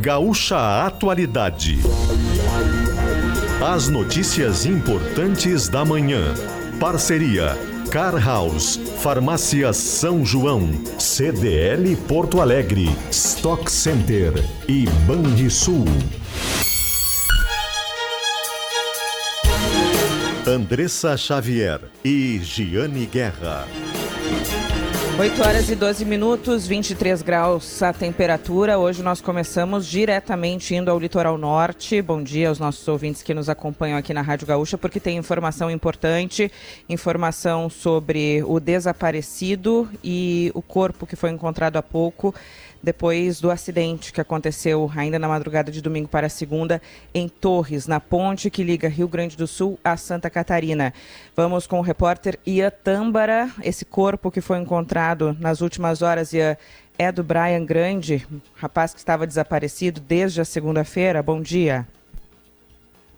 Gaúcha Atualidade. As notícias importantes da manhã. Parceria Car House, Farmácia São João, CDL Porto Alegre, Stock Center e Banrisul. Andressa Xavier e Giane Guerra. 8 horas e 12 minutos, 23 graus a temperatura. Hoje nós começamos diretamente indo ao litoral norte. Bom dia aos nossos ouvintes que nos acompanham aqui na Rádio Gaúcha, porque tem informação importante, informação sobre o desaparecido e o corpo que foi encontrado há pouco depois do acidente que aconteceu ainda na madrugada de domingo para segunda em Torres, na ponte que liga Rio Grande do Sul a Santa Catarina. Vamos com o repórter Ian Tâmbara. Esse corpo que foi encontrado nas últimas horas, Ian, é do Brian Grande, rapaz que estava desaparecido desde a segunda-feira. Bom dia.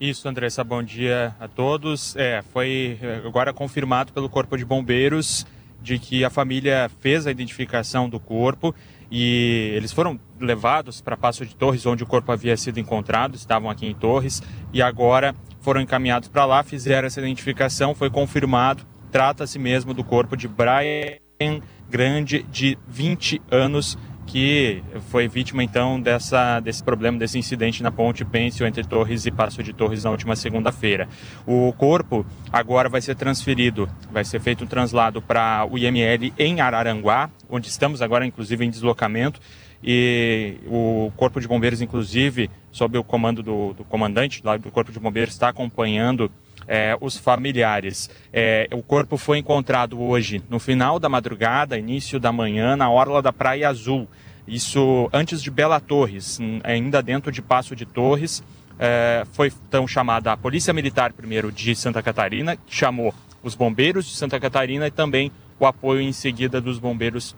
Isso, Andressa, bom dia a todos. É, foi agora confirmado pelo Corpo de Bombeiros de que a família fez a identificação do corpo e eles foram levados para Passo de Torres, onde o corpo havia sido encontrado, estavam aqui em Torres, e agora foram encaminhados para lá, fizeram essa identificação, foi confirmado, trata-se mesmo do corpo de Brian Grande, de 20 anos, que foi vítima então dessa, desse problema, desse incidente na ponte Pêncil entre Torres e Passo de Torres na última segunda-feira. O corpo agora vai ser transferido, vai ser feito um translado para o IML em Araranguá, onde estamos agora inclusive em deslocamento, e o Corpo de Bombeiros, inclusive, sob o comando do, do comandante lá do Corpo de Bombeiros, está acompanhando é, os familiares. É, o corpo foi encontrado hoje, no final da madrugada, início da manhã, na orla da Praia Azul. Isso antes de Bela Torres, ainda dentro de Passo de Torres. É, foi então chamada a Polícia Militar, primeiro, de Santa Catarina, chamou os bombeiros de Santa Catarina e também o apoio em seguida dos bombeiros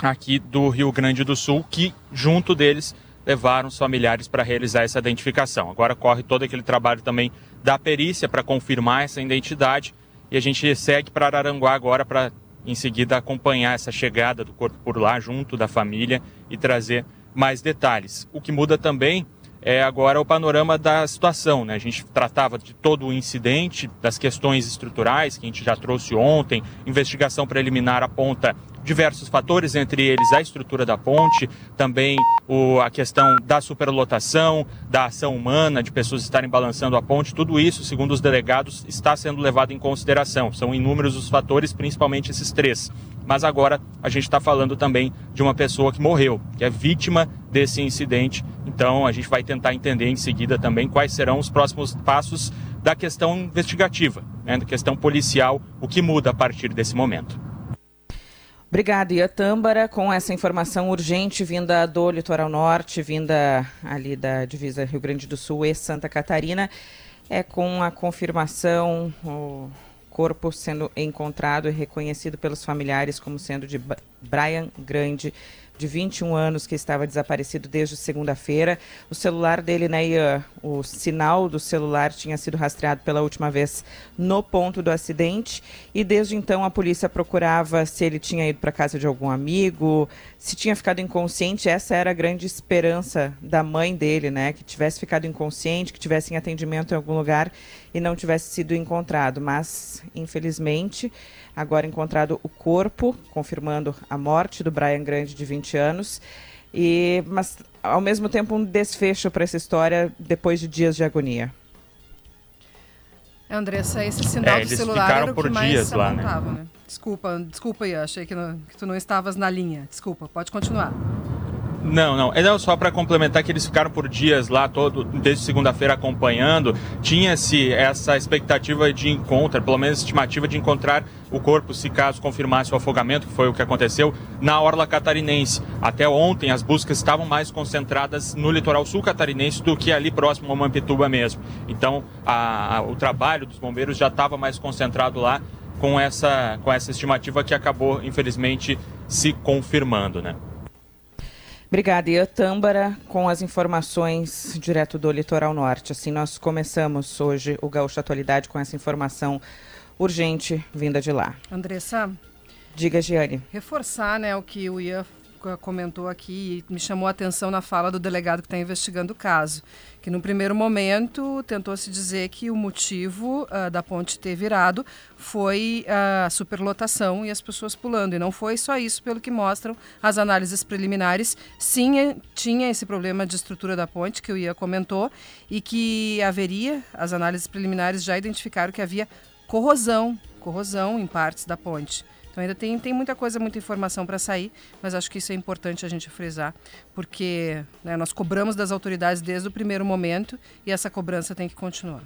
aqui do Rio Grande do Sul, que junto deles levaram os familiares para realizar essa identificação. Agora corre todo aquele trabalho também da perícia para confirmar essa identidade e a gente segue para Araranguá agora para em seguida acompanhar essa chegada do corpo por lá junto da família e trazer mais detalhes. O que muda também é agora o panorama da situação. Né? A gente tratava de todo o incidente, das questões estruturais que a gente já trouxe ontem, investigação preliminar aponta diversos fatores, entre eles a estrutura da ponte, também o, a questão da superlotação, da ação humana, de pessoas estarem balançando a ponte, tudo isso, segundo os delegados, está sendo levado em consideração. São inúmeros os fatores, principalmente esses três. Mas agora a gente está falando também de uma pessoa que morreu, que é vítima desse incidente. Então a gente vai tentar entender em seguida também quais serão os próximos passos da questão investigativa, né, da questão policial, o que muda a partir desse momento. Obrigada, Iatâmbara, com essa informação urgente vinda do litoral norte, vinda ali da divisa Rio Grande do Sul e Santa Catarina, é com a confirmação, o corpo sendo encontrado e reconhecido pelos familiares como sendo de Brian Grande, de 21 anos, que estava desaparecido desde segunda-feira. O celular dele, né, Ian, o sinal do celular tinha sido rastreado pela última vez no ponto do acidente e desde então a polícia procurava se ele tinha ido para casa de algum amigo, se tinha ficado inconsciente. Essa era a grande esperança da mãe dele, né, que tivesse ficado inconsciente, que tivesse em atendimento em algum lugar e não tivesse sido encontrado. Mas, infelizmente, agora encontrado o corpo, confirmando a morte do Brian Grande, de 20 anos. E, mas, ao mesmo tempo, um desfecho para essa história depois de dias de agonia. Andressa, esse sinal é, do celular era o que mais se apontava, né? né? Desculpa, desculpa aí, achei que, não, que tu não estavas na linha. Desculpa, pode continuar. Não, não. É só para complementar que eles ficaram por dias lá, todo, desde segunda-feira acompanhando. Tinha-se essa expectativa de encontro, pelo menos estimativa de encontrar o corpo, se caso confirmasse o afogamento, que foi o que aconteceu, na orla catarinense. Até ontem as buscas estavam mais concentradas no litoral sul catarinense do que ali próximo ao Mampituba mesmo. Então a, a, o trabalho dos bombeiros já estava mais concentrado lá com essa, com essa estimativa que acabou, infelizmente, se confirmando, né? Obrigada, Ian Tâmbara, com as informações direto do Litoral Norte. Assim, nós começamos hoje o Gaúcho Atualidade com essa informação urgente vinda de lá. Andressa. Diga, Giane. Reforçar né, o que o Ian comentou aqui e me chamou a atenção na fala do delegado que está investigando o caso, que no primeiro momento tentou se dizer que o motivo uh, da ponte ter virado foi a superlotação e as pessoas pulando. E não foi só isso, pelo que mostram as análises preliminares. Sim, eh, tinha esse problema de estrutura da ponte, que o IA comentou, e que haveria, as análises preliminares já identificaram que havia corrosão, corrosão em partes da ponte. Então ainda tem, tem muita coisa, muita informação para sair, mas acho que isso é importante a gente frisar, porque né, nós cobramos das autoridades desde o primeiro momento e essa cobrança tem que continuar.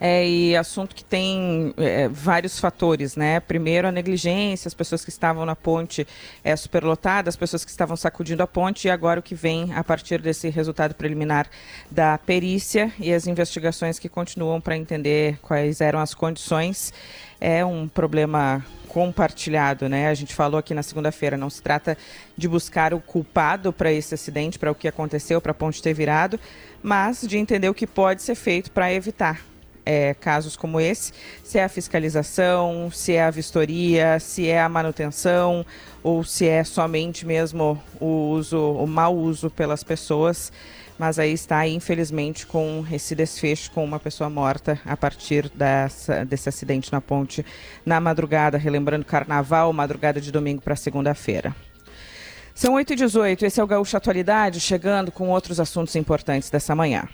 É, e assunto que tem é, vários fatores, né? Primeiro, a negligência, as pessoas que estavam na ponte é, superlotada, as pessoas que estavam sacudindo a ponte, e agora o que vem a partir desse resultado preliminar da perícia e as investigações que continuam para entender quais eram as condições. É um problema compartilhado, né? A gente falou aqui na segunda-feira, não se trata de buscar o culpado para esse acidente, para o que aconteceu, para a ponte ter virado, mas de entender o que pode ser feito para evitar é, casos como esse, se é a fiscalização, se é a vistoria, se é a manutenção ou se é somente mesmo o uso, o mau uso pelas pessoas. Mas aí está, infelizmente, com esse desfecho com uma pessoa morta a partir dessa, desse acidente na ponte na madrugada, relembrando carnaval, madrugada de domingo para segunda-feira. São 8h18, esse é o Gaúcho Atualidade, chegando com outros assuntos importantes dessa manhã.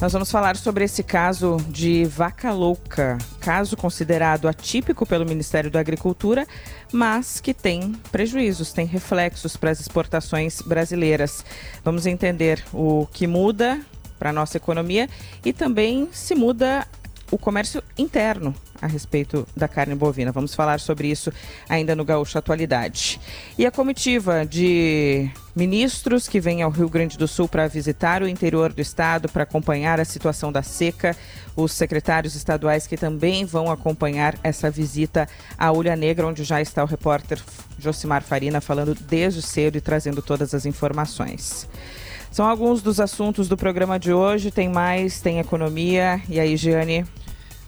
Nós vamos falar sobre esse caso de vaca louca, caso considerado atípico pelo Ministério da Agricultura, mas que tem prejuízos, tem reflexos para as exportações brasileiras. Vamos entender o que muda para a nossa economia e também se muda o comércio interno a respeito da carne bovina. Vamos falar sobre isso ainda no Gaúcho Atualidade. E a comitiva de ministros que vem ao Rio Grande do Sul para visitar o interior do estado para acompanhar a situação da seca, os secretários estaduais que também vão acompanhar essa visita à Ulha Negra, onde já está o repórter Josimar Farina falando desde cedo e trazendo todas as informações. São alguns dos assuntos do programa de hoje. Tem mais, tem economia. E aí, Giane?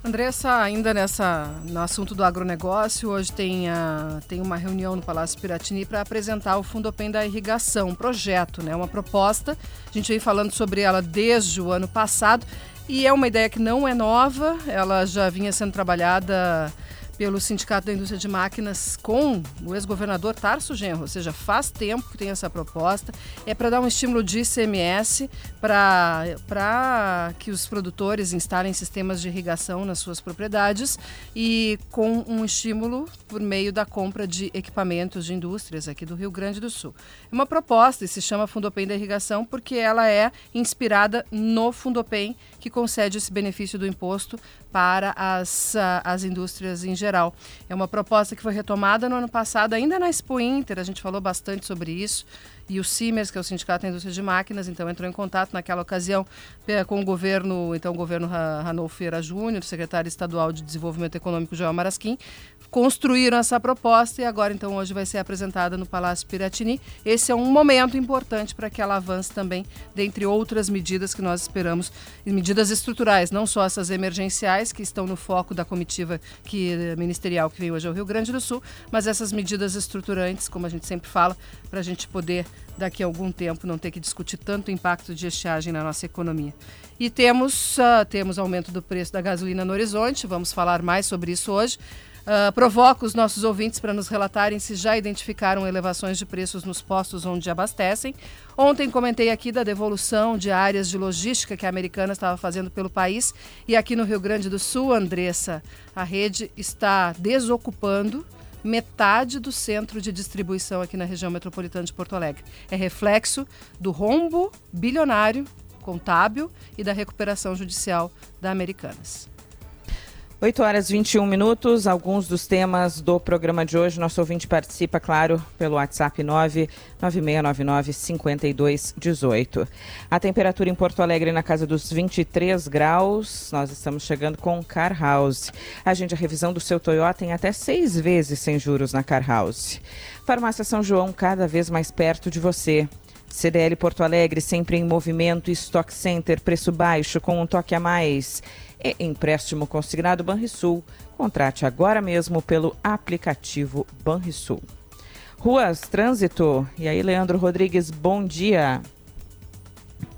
Andressa, ainda nessa, no assunto do agronegócio, hoje tem, a, tem uma reunião no Palácio Piratini para apresentar o Fundopem da Irrigação, um projeto, né, uma proposta. A gente vem falando sobre ela desde o ano passado e é uma ideia que não é nova, ela já vinha sendo trabalhada pelo Sindicato da Indústria de Máquinas com o ex-governador Tarso Genro, ou seja, faz tempo que tem essa proposta. É para dar um estímulo de ICMS para que os produtores instalem sistemas de irrigação nas suas propriedades e com um estímulo por meio da compra de equipamentos de indústrias aqui do Rio Grande do Sul. É uma proposta e se chama Fundopem da Irrigação porque ela é inspirada no Fundopem que concede esse benefício do imposto para as, as indústrias em geral. É uma proposta que foi retomada no ano passado, ainda na Expo Inter, a gente falou bastante sobre isso e o CIMERS, que é o Sindicato da Indústria de Máquinas, então entrou em contato naquela ocasião eh, com o governo, então o governo Ranolfo Feira Júnior, secretário estadual de Desenvolvimento Econômico Joel Marasquim, construíram essa proposta e agora então hoje vai ser apresentada no Palácio Piratini. Esse é um momento importante para que ela avance também, dentre outras medidas que nós esperamos, medidas estruturais, não só essas emergenciais que estão no foco da comitiva que, eh, ministerial que vem hoje ao Rio Grande do Sul, mas essas medidas estruturantes, como a gente sempre fala, para a gente poder daqui a algum tempo não ter que discutir tanto impacto de estiagem na nossa economia. E temos, uh, temos aumento do preço da gasolina no horizonte, vamos falar mais sobre isso hoje. Uh, provoco os nossos ouvintes para nos relatarem se já identificaram elevações de preços nos postos onde abastecem. Ontem comentei aqui da devolução de áreas de logística que a americana estava fazendo pelo país. E aqui no Rio Grande do Sul, Andressa, a rede está desocupando metade do centro de distribuição aqui na região metropolitana de Porto Alegre. É reflexo do rombo bilionário contábil e da recuperação judicial da Americanas. 8 horas e 21 minutos, alguns dos temas do programa de hoje. Nosso ouvinte participa, claro, pelo WhatsApp 99699-5218. A temperatura em Porto Alegre na casa dos 23 graus. Nós estamos chegando com Car House. Agende a revisão do seu Toyota em até seis vezes sem juros na Car House. Farmácia São João, cada vez mais perto de você. CDL Porto Alegre, sempre em movimento. Stock Center, preço baixo, com um toque a mais e empréstimo consignado Banrisul. Contrate agora mesmo pelo aplicativo Banrisul. Ruas, trânsito. E aí, Leandro Rodrigues, bom dia.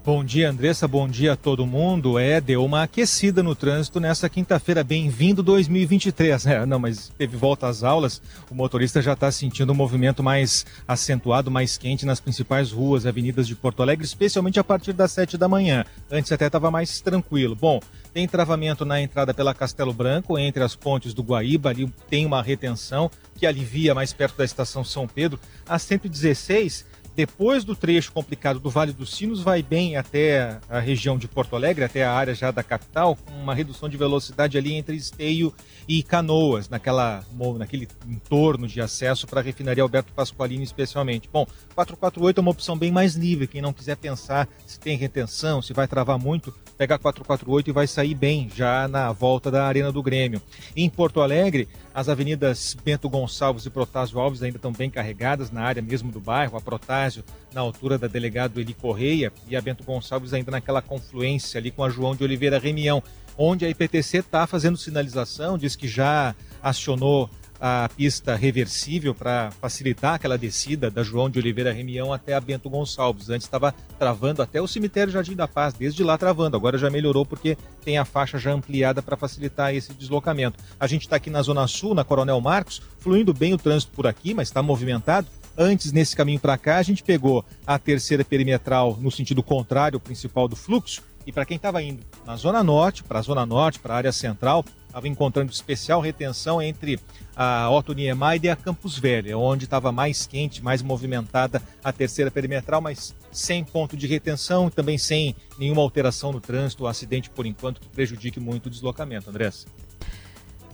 Bom dia, Andressa. Bom dia a todo mundo. É, deu uma aquecida no trânsito nessa quinta-feira. Bem-vindo 2023. É, não, mas teve volta às aulas. O motorista já está sentindo um movimento mais acentuado, mais quente nas principais ruas, avenidas de Porto Alegre, especialmente a partir das 7 da manhã. Antes até estava mais tranquilo. Bom, tem travamento na entrada pela Castelo Branco, entre as pontes do Guaíba. Ali tem uma retenção que alivia mais perto da estação São Pedro. A 116 depois do trecho complicado do Vale dos Sinos, vai bem até a região de Porto Alegre, até a área já da capital, com uma redução de velocidade ali entre Esteio e Canoas, naquela, naquele entorno de acesso para a refinaria Alberto Pasqualini especialmente. Bom, 448 é uma opção bem mais livre, quem não quiser pensar se tem retenção, se vai travar muito, pega 448 e vai sair bem já na volta da Arena do Grêmio. Em Porto Alegre, as avenidas Bento Gonçalves e Protásio Alves ainda estão bem carregadas na área mesmo do bairro. A Protásio na altura da delegado Eli Correia e a Bento Gonçalves ainda naquela confluência ali com a João de Oliveira Remião, onde a IPTC está fazendo sinalização, diz que já acionou a pista reversível para facilitar aquela descida da João de Oliveira Remião até a Bento Gonçalves. Antes estava travando até o cemitério Jardim da Paz, desde lá travando. Agora já melhorou porque tem a faixa já ampliada para facilitar esse deslocamento. A gente está aqui na Zona Sul, na Coronel Marcos, fluindo bem o trânsito por aqui, mas está movimentado. Antes, nesse caminho para cá, a gente pegou a terceira perimetral no sentido contrário ao principal do fluxo. E para quem estava indo na Zona Norte, para a Zona Norte, para a área central, estava encontrando especial retenção entre a Otto Niemeyer e a Campos Velho, onde estava mais quente, mais movimentada a terceira perimetral, mas sem ponto de retenção também sem nenhuma alteração no trânsito acidente por enquanto que prejudique muito o deslocamento. Andressa.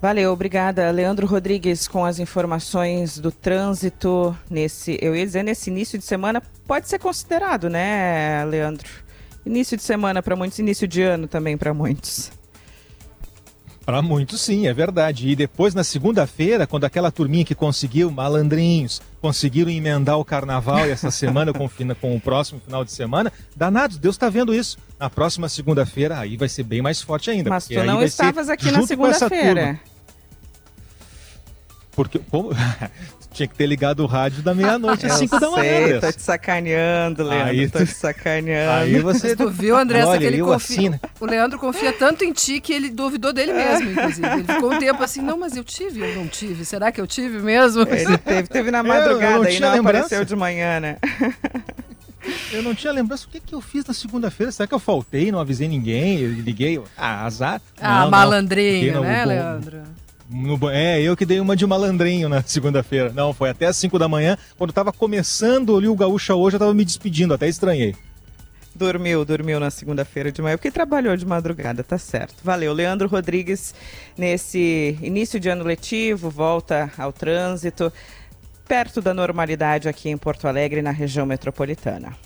Valeu, obrigada. Leandro Rodrigues com as informações do trânsito nesse, eu ia dizer, nesse início de semana, pode ser considerado, né, Leandro? Início de semana para muitos, início de ano também para muitos. Para muitos, sim, é verdade. E depois, na segunda-feira, quando aquela turminha que conseguiu, malandrinhos, conseguiram emendar o carnaval e essa semana com, com o próximo final de semana, danados, Deus está vendo isso. Na próxima segunda-feira, aí vai ser bem mais forte ainda. Mas tu não estavas aqui na segunda-feira. Porque, como, tinha que ter ligado o rádio da meia-noite às 5 da manhã. Tô te sacaneando, Leandro. Aí, tô te sacaneando. Aí você. tu viu, André, que ele confia. O Leandro confia tanto em ti que ele duvidou dele mesmo, inclusive. Ele ficou um tempo assim, não, mas eu tive, eu não tive. Será que eu tive mesmo? Ele teve, teve na madrugada e não lembrança. apareceu de manhã, né? Eu não tinha lembrança. O que, que eu fiz na segunda-feira? Será que eu faltei, não avisei ninguém? Eu liguei? Ah, azar. Ah, não, malandrinho, não. né, Leandro? No, é, eu que dei uma de malandrinho na segunda-feira. Não, foi até as 5 da manhã. Quando tava começando ali o Gaúcha hoje, eu tava me despedindo, até estranhei. Dormiu, dormiu na segunda-feira de manhã, porque trabalhou de madrugada, tá certo. Valeu. Leandro Rodrigues, nesse início de ano letivo, volta ao trânsito, perto da normalidade aqui em Porto Alegre, na região metropolitana.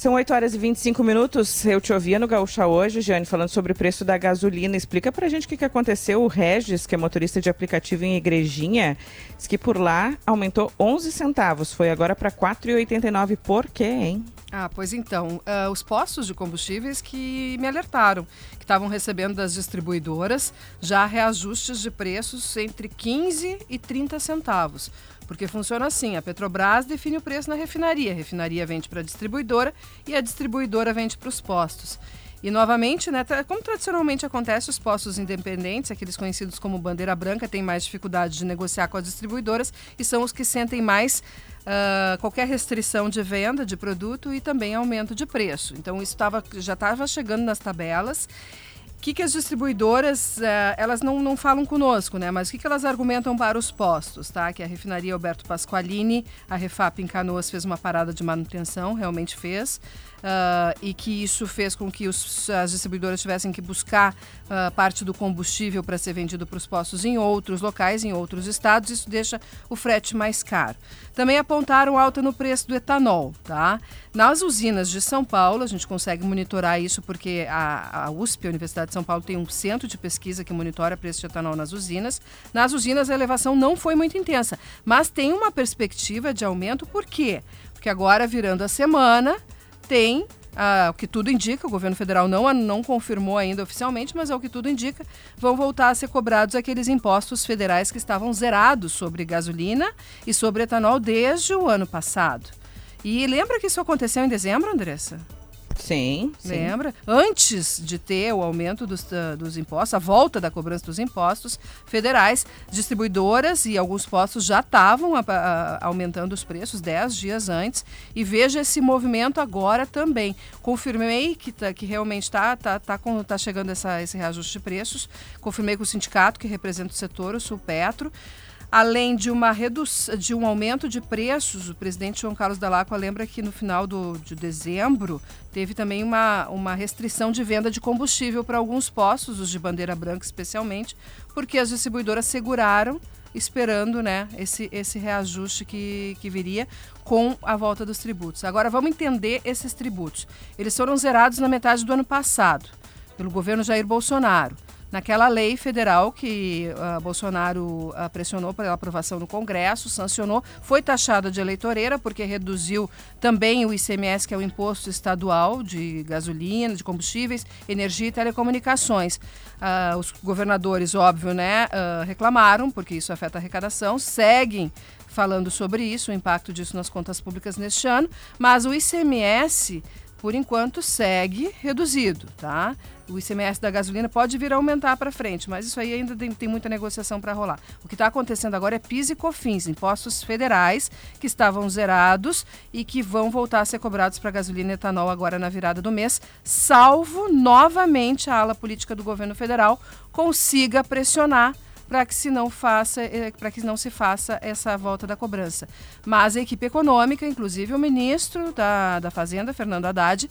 São 8 horas e 25 minutos. Eu te ouvia no Gaúcha hoje, Jane, falando sobre o preço da gasolina. Explica pra gente o que, que aconteceu. O Regis, que é motorista de aplicativo em Igrejinha, diz que por lá aumentou 11 centavos. Foi agora para 4,89. Por quê, hein? Ah, pois então, uh, os postos de combustíveis que me alertaram, que estavam recebendo das distribuidoras já reajustes de preços entre 15 e 30 centavos. Porque funciona assim: a Petrobras define o preço na refinaria, a refinaria vende para a distribuidora e a distribuidora vende para os postos. E novamente, né, como tradicionalmente acontece, os postos independentes, aqueles conhecidos como bandeira branca, têm mais dificuldade de negociar com as distribuidoras e são os que sentem mais uh, qualquer restrição de venda de produto e também aumento de preço. Então isso tava, já estava chegando nas tabelas o que, que as distribuidoras, uh, elas não, não falam conosco, né? Mas o que, que elas argumentam para os postos, tá? Que a refinaria Alberto Pasqualini, a Refap em Canoas fez uma parada de manutenção, realmente fez uh, e que isso fez com que os, as distribuidoras tivessem que buscar uh, parte do combustível para ser vendido para os postos em outros locais, em outros estados. Isso deixa o frete mais caro. Também apontaram alta no preço do etanol, tá? Nas usinas de São Paulo, a gente consegue monitorar isso porque a, a USP, a Universidade de São Paulo, tem um centro de pesquisa que monitora preço de etanol nas usinas. Nas usinas, a elevação não foi muito intensa, mas tem uma perspectiva de aumento, por quê? Porque agora, virando a semana, tem ah, o que tudo indica, o governo federal não, não confirmou ainda oficialmente, mas é o que tudo indica, vão voltar a ser cobrados aqueles impostos federais que estavam zerados sobre gasolina e sobre etanol desde o ano passado. E lembra que isso aconteceu em dezembro, Andressa? Sim, sim. Lembra? Antes de ter o aumento dos, uh, dos impostos, a volta da cobrança dos impostos federais, distribuidoras e alguns postos já estavam aumentando os preços dez dias antes. E veja esse movimento agora também. Confirmei que, tá, que realmente está tá, tá, tá chegando essa, esse reajuste de preços. Confirmei com o sindicato que representa o setor, o Sulpetro. Além de, uma redução, de um aumento de preços, o presidente João Carlos Dalacqua lembra que no final do, de dezembro teve também uma, uma restrição de venda de combustível para alguns postos, os de bandeira branca especialmente, porque as distribuidoras seguraram esperando né, esse, esse reajuste que, que viria com a volta dos tributos. Agora vamos entender esses tributos. Eles foram zerados na metade do ano passado pelo governo Jair Bolsonaro naquela lei federal que uh, Bolsonaro uh, pressionou pela aprovação no Congresso, sancionou, foi taxada de eleitoreira porque reduziu também o ICMS, que é o imposto estadual de gasolina, de combustíveis, energia e telecomunicações. Uh, os governadores, óbvio, né, reclamaram porque isso afeta a arrecadação, seguem falando sobre isso, o impacto disso nas contas públicas neste ano, mas o ICMS por enquanto segue reduzido, tá? O ICMS da gasolina pode vir a aumentar para frente, mas isso aí ainda tem, tem muita negociação para rolar. O que está acontecendo agora é PIS e COFINS, impostos federais que estavam zerados e que vão voltar a ser cobrados para gasolina e etanol agora na virada do mês, salvo novamente a ala política do governo federal consiga pressionar para que se não faça, eh, para que não se faça essa volta da cobrança. Mas a equipe econômica, inclusive o ministro da, da Fazenda, Fernando Haddad,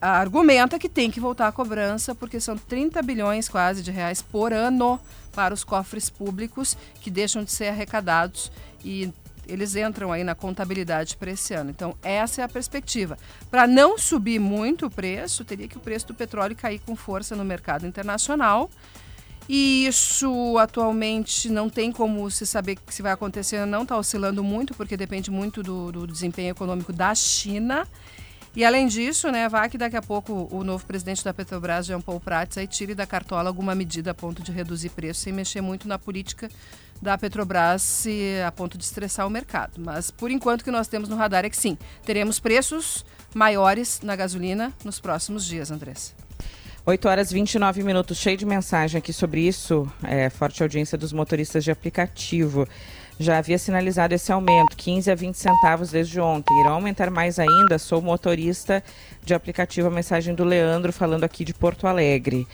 argumenta que tem que voltar a cobrança porque são 30 bilhões quase de reais por ano para os cofres públicos que deixam de ser arrecadados e eles entram aí na contabilidade para esse ano. Então, essa é a perspectiva. Para não subir muito o preço, teria que o preço do petróleo cair com força no mercado internacional e isso atualmente não tem como se saber se vai acontecer, não está oscilando muito, porque depende muito do, do, desempenho econômico da China. E além disso, né, vai que daqui a pouco o novo presidente da Petrobras, Jean Paul Prats, aí tire da cartola alguma medida a ponto de reduzir preço, sem mexer muito na política da Petrobras a ponto de estressar o mercado. Mas por enquanto o que nós temos no radar é que sim, teremos preços maiores na gasolina nos próximos dias, Andressa. 8 horas 29 minutos, cheio de mensagem aqui sobre isso. É, forte audiência dos motoristas de aplicativo. Já havia sinalizado esse aumento, 15 a 20 centavos desde ontem. Irão aumentar mais ainda? Sou motorista de aplicativo. A mensagem do Leandro falando aqui de Porto Alegre.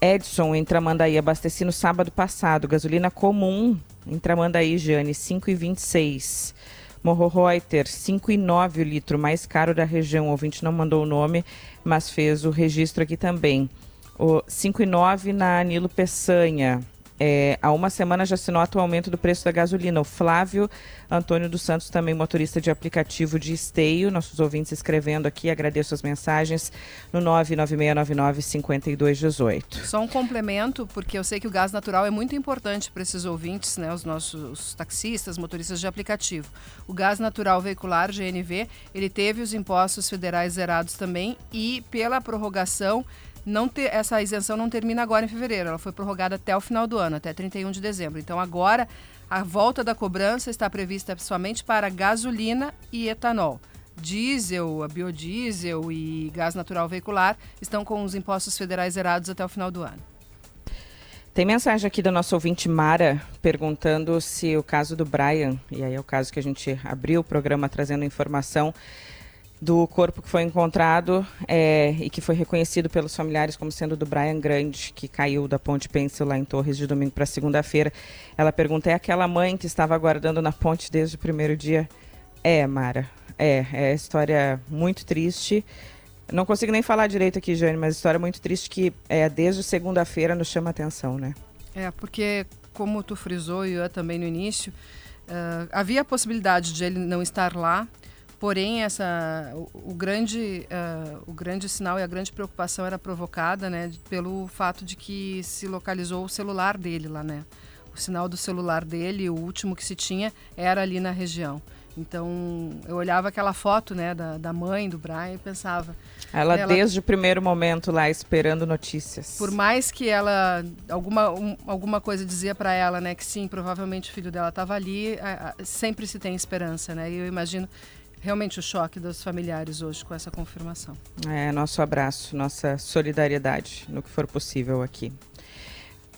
Edson, em Tramandaí, abasteci no sábado passado. Gasolina comum em Tramandaí, Jane, 5,26. Morro Reuter, 5,9 o litro, mais caro da região. O ouvinte não mandou o nome mas fez o registro aqui também. O 5,9 na Nilo Peçanha. É, há uma semana já se nota o aumento do preço da gasolina. O Flávio Antônio dos Santos, também motorista de aplicativo de esteio, nossos ouvintes escrevendo aqui, agradeço as mensagens no 996995218. Só um complemento, porque eu sei que o gás natural é muito importante para esses ouvintes, né, os nossos taxistas, motoristas de aplicativo. O gás natural veicular, GNV, ele teve os impostos federais zerados também e pela prorrogação não essa isenção não termina agora em fevereiro, ela foi prorrogada até o final do ano, até 31 de dezembro. Então agora a volta da cobrança está prevista somente para gasolina e etanol. Diesel, biodiesel e gás natural veicular estão com os impostos federais zerados até o final do ano. Tem mensagem aqui da nossa ouvinte Mara perguntando se o caso do Brian, e aí é o caso que a gente abriu o programa trazendo informação, do corpo que foi encontrado é, e que foi reconhecido pelos familiares como sendo do Brian Grande, que caiu da ponte Pencil lá em Torres de domingo para segunda-feira. Ela pergunta: é aquela mãe que estava aguardando na ponte desde o primeiro dia? É, Mara. É, é história muito triste. Não consigo nem falar direito aqui, Jane, mas história muito triste que é, desde segunda-feira nos chama atenção, né? É, porque como tu frisou e eu também no início, uh, havia a possibilidade de ele não estar lá, Porém, essa, o, o grande, uh, o grande sinal e a grande preocupação era provocada né, pelo fato de que se localizou o celular dele lá, né? O sinal do celular dele, o último que se tinha, era ali na região. Então, eu olhava aquela foto, né, da, da mãe do Brian e pensava... Ela, ela, desde o primeiro momento lá, esperando notícias. Por mais que ela... Alguma, um, alguma coisa dizia para ela, né, que sim, provavelmente o filho dela estava ali, a, a, sempre se tem esperança, né? E eu imagino realmente o choque dos familiares hoje com essa confirmação. É, nosso abraço, nossa solidariedade no que for possível aqui.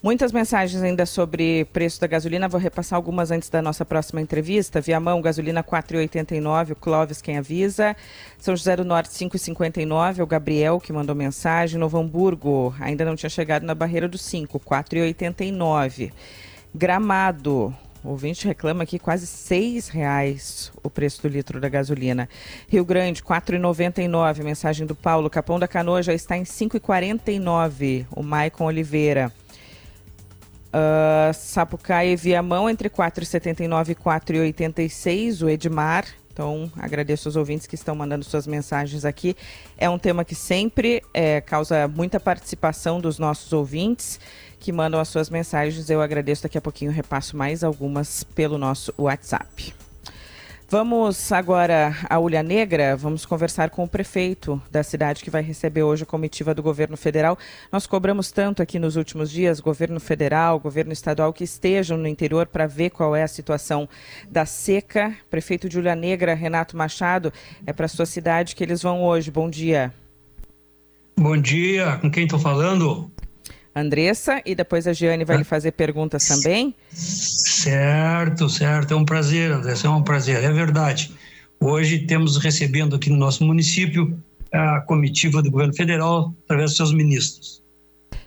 Muitas mensagens ainda sobre preço da gasolina. Vou repassar algumas antes da nossa próxima entrevista. Viamão, gasolina 4,89. O Clóvis, quem avisa. São José do Norte, 5,59. O Gabriel, que mandou mensagem. Novo Hamburgo, ainda não tinha chegado na barreira dos 5, 4,89. Gramado, o ouvinte reclama aqui quase seis reais o preço do litro da gasolina. Rio Grande, 4,99. Mensagem do Paulo. Capão da Canoa já está em 5,49. O Maicon Oliveira. Uh, Sapucaia e Viamão entre 4,79 e 4,86. O Edmar. Então, agradeço aos ouvintes que estão mandando suas mensagens aqui. É um tema que sempre é, causa muita participação dos nossos ouvintes que mandam as suas mensagens. Eu agradeço. Daqui a pouquinho repasso mais algumas pelo nosso WhatsApp. Vamos agora à Ulha Negra, vamos conversar com o prefeito da cidade que vai receber hoje a comitiva do governo federal. Nós cobramos tanto aqui nos últimos dias, governo federal, governo estadual, que estejam no interior para ver qual é a situação da seca. Prefeito de Ulha Negra, Renato Machado, é para sua cidade que eles vão hoje. Bom dia. Bom dia, com quem estou falando? Andressa, e depois a Giane vai lhe fazer perguntas também. Certo, certo. É um prazer, Andressa, é um prazer, é verdade. Hoje temos recebendo aqui no nosso município a comitiva do governo federal através dos seus ministros.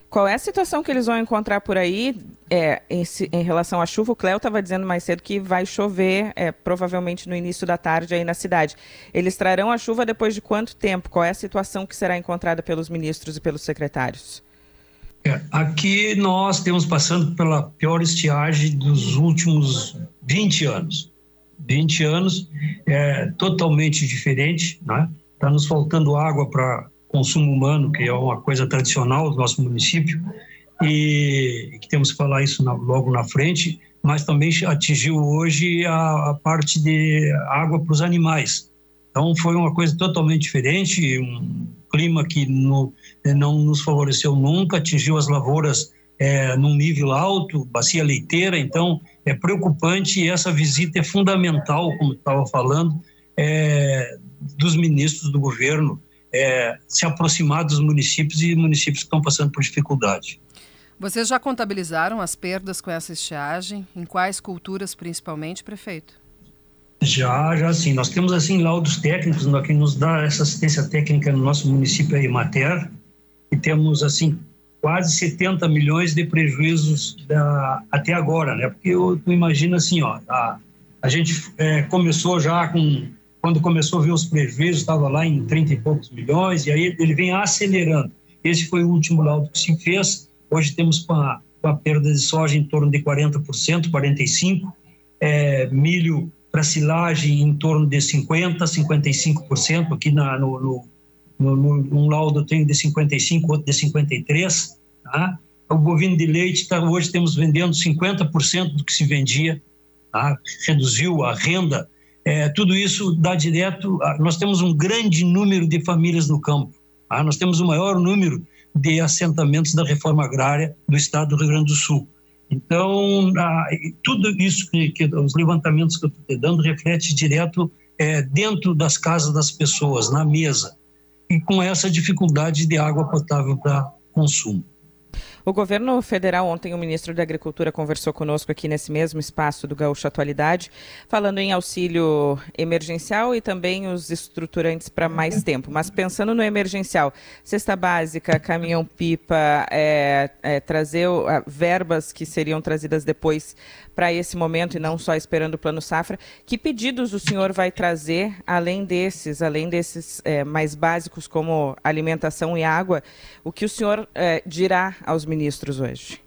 Qual é a situação que eles vão encontrar por aí é, em, em, relação à chuva? O Cléo estava dizendo mais cedo que vai chover, é, provavelmente no início da tarde aí na cidade. Eles trarão a chuva depois de quanto tempo? Qual é a situação que será encontrada pelos ministros e pelos secretários? É, aqui nós temos passando pela pior estiagem dos últimos 20 anos. 20 anos é totalmente diferente, né? Está nos faltando água para consumo humano, que é uma coisa tradicional do nosso município, e que temos que falar isso na, logo na frente, mas também atingiu hoje a, a parte de água para os animais. Então foi uma coisa totalmente diferente, um clima que no, não nos favoreceu nunca, atingiu as lavouras é, num nível alto, bacia leiteira, então é preocupante e essa visita é fundamental, como estava falando, é, dos ministros do governo é, se aproximar dos municípios e municípios que estão passando por dificuldade. Vocês já contabilizaram as perdas com essa estiagem? Em quais culturas, principalmente, prefeito? Já, já sim. Nós temos assim laudos técnicos, que nos dá essa assistência técnica no nosso município é Imater, e temos assim quase 70 milhões de prejuízos da, até agora, né? Porque eu, tu imagina assim, ó, a, a gente é, começou já com quando começou a ver os prejuízos estava lá em 30 e poucos milhões e aí ele vem acelerando. Esse foi o último laudo que se fez. Hoje temos com a, com a perda de soja em torno de 40%, 45, é, milho para silagem em torno de 50%, 55%, aqui na, no, no, no, no, um laudo tem de 55%, outro de 53%. Tá? O bovino de leite, tá, hoje temos vendendo 50% do que se vendia, tá? reduziu a renda. É, tudo isso dá direto. Nós temos um grande número de famílias no campo. Tá? Nós temos o maior número de assentamentos da reforma agrária do estado do Rio Grande do Sul. Então, tudo isso que, que, os levantamentos que eu estou te dando reflete direto é, dentro das casas das pessoas, na mesa, e com essa dificuldade de água potável para consumo. O governo federal, ontem, o ministro da Agricultura conversou conosco aqui nesse mesmo espaço do Gaúcho Atualidade, falando em auxílio emergencial e também os estruturantes para mais tempo. Mas pensando no emergencial, cesta básica, caminhão-pipa, é, é, trazer verbas que seriam trazidas depois para esse momento e não só esperando o Plano Safra. Que pedidos o senhor vai trazer, além desses, além desses é, mais básicos como alimentação e água, o que o senhor é, dirá aos ministros hoje?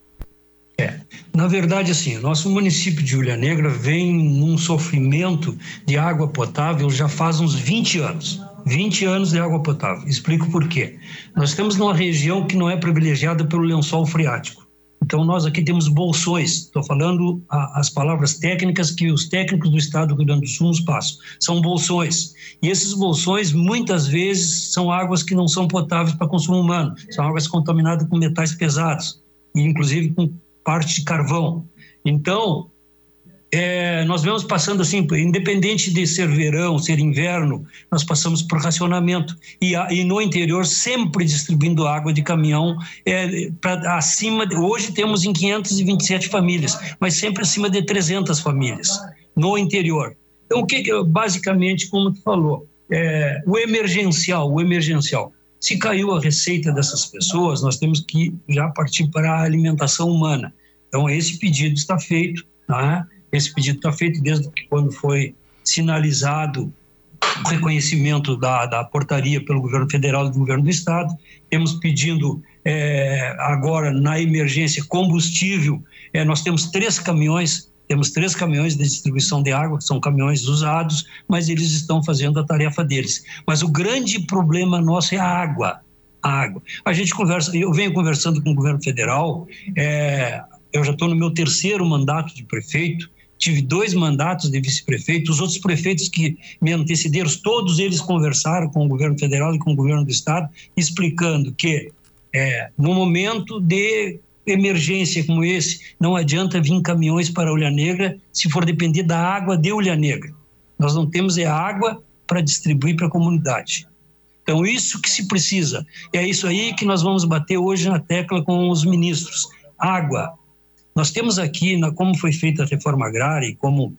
É, na verdade, assim, nosso município de Ilha Negra vem num sofrimento de água potável já faz uns 20 anos. 20 anos de água potável. Explico por quê. Nós estamos numa região que não é privilegiada pelo lençol freático. Então, nós aqui temos bolsões, estou falando a, as palavras técnicas que os técnicos do Estado do Rio Grande do Sul nos passam. São bolsões. E esses bolsões, muitas vezes, são águas que não são potáveis para consumo humano, são águas contaminadas com metais pesados, e inclusive com parte de carvão. Então, é, nós vemos passando assim, independente de ser verão, ser inverno, nós passamos por racionamento. E, e no interior, sempre distribuindo água de caminhão é, para acima. De, hoje temos em 527 famílias, mas sempre acima de 300 famílias no interior. Então, o que, basicamente, como tu falou, é, o emergencial, o emergencial. Se caiu a receita dessas pessoas, nós temos que já partir para a alimentação humana. Então, esse pedido está feito, tá? Esse pedido está feito desde que quando foi sinalizado o reconhecimento da, da portaria pelo governo federal e do governo do estado. Temos pedindo é, agora na emergência combustível. É, nós temos três caminhões, temos três caminhões de distribuição de água, são caminhões usados, mas eles estão fazendo a tarefa deles. Mas o grande problema nosso é a água. A água. A gente conversa, eu venho conversando com o governo federal. É, eu já estou no meu terceiro mandato de prefeito tive dois mandatos de vice-prefeito, os outros prefeitos que me antecederam, todos eles conversaram com o governo federal e com o governo do estado, explicando que é, no momento de emergência como esse, não adianta vir caminhões para Olha Negra se for depender da água de Olha Negra. Nós não temos é água para distribuir para a comunidade. Então, isso que se precisa. É isso aí que nós vamos bater hoje na tecla com os ministros. Água, nós temos aqui, na, como foi feita a reforma agrária e como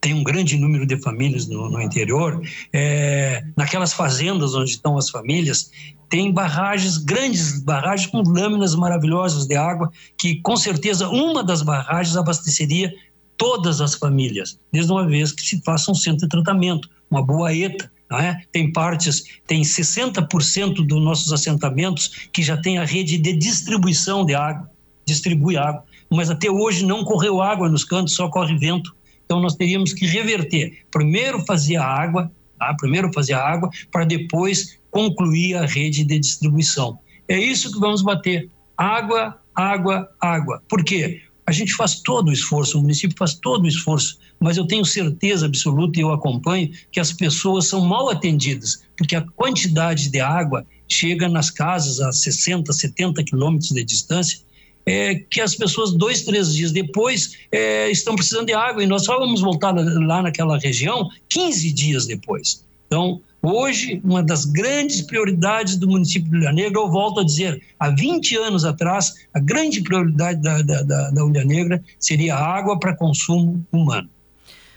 tem um grande número de famílias no, no interior, é, naquelas fazendas onde estão as famílias, tem barragens, grandes barragens com lâminas maravilhosas de água, que com certeza uma das barragens abasteceria todas as famílias, desde uma vez que se faça um centro de tratamento, uma boa ETA, é? Tem partes, tem 60% dos nossos assentamentos que já tem a rede de distribuição de água, distribui água mas até hoje não correu água nos cantos, só corre vento. Então nós teríamos que reverter. Primeiro fazer a água, tá? primeiro fazer a água, para depois concluir a rede de distribuição. É isso que vamos bater. Água, água, água. Por quê? A gente faz todo o esforço, o município faz todo o esforço, mas eu tenho certeza absoluta e eu acompanho que as pessoas são mal atendidas, porque a quantidade de água chega nas casas a 60, 70 quilômetros de distância é, que as pessoas, dois, três dias depois, é, estão precisando de água e nós só vamos voltar lá naquela região 15 dias depois. Então, hoje, uma das grandes prioridades do município de Ilha Negra, eu volto a dizer, há 20 anos atrás, a grande prioridade da, da, da, da Negra seria água para consumo humano.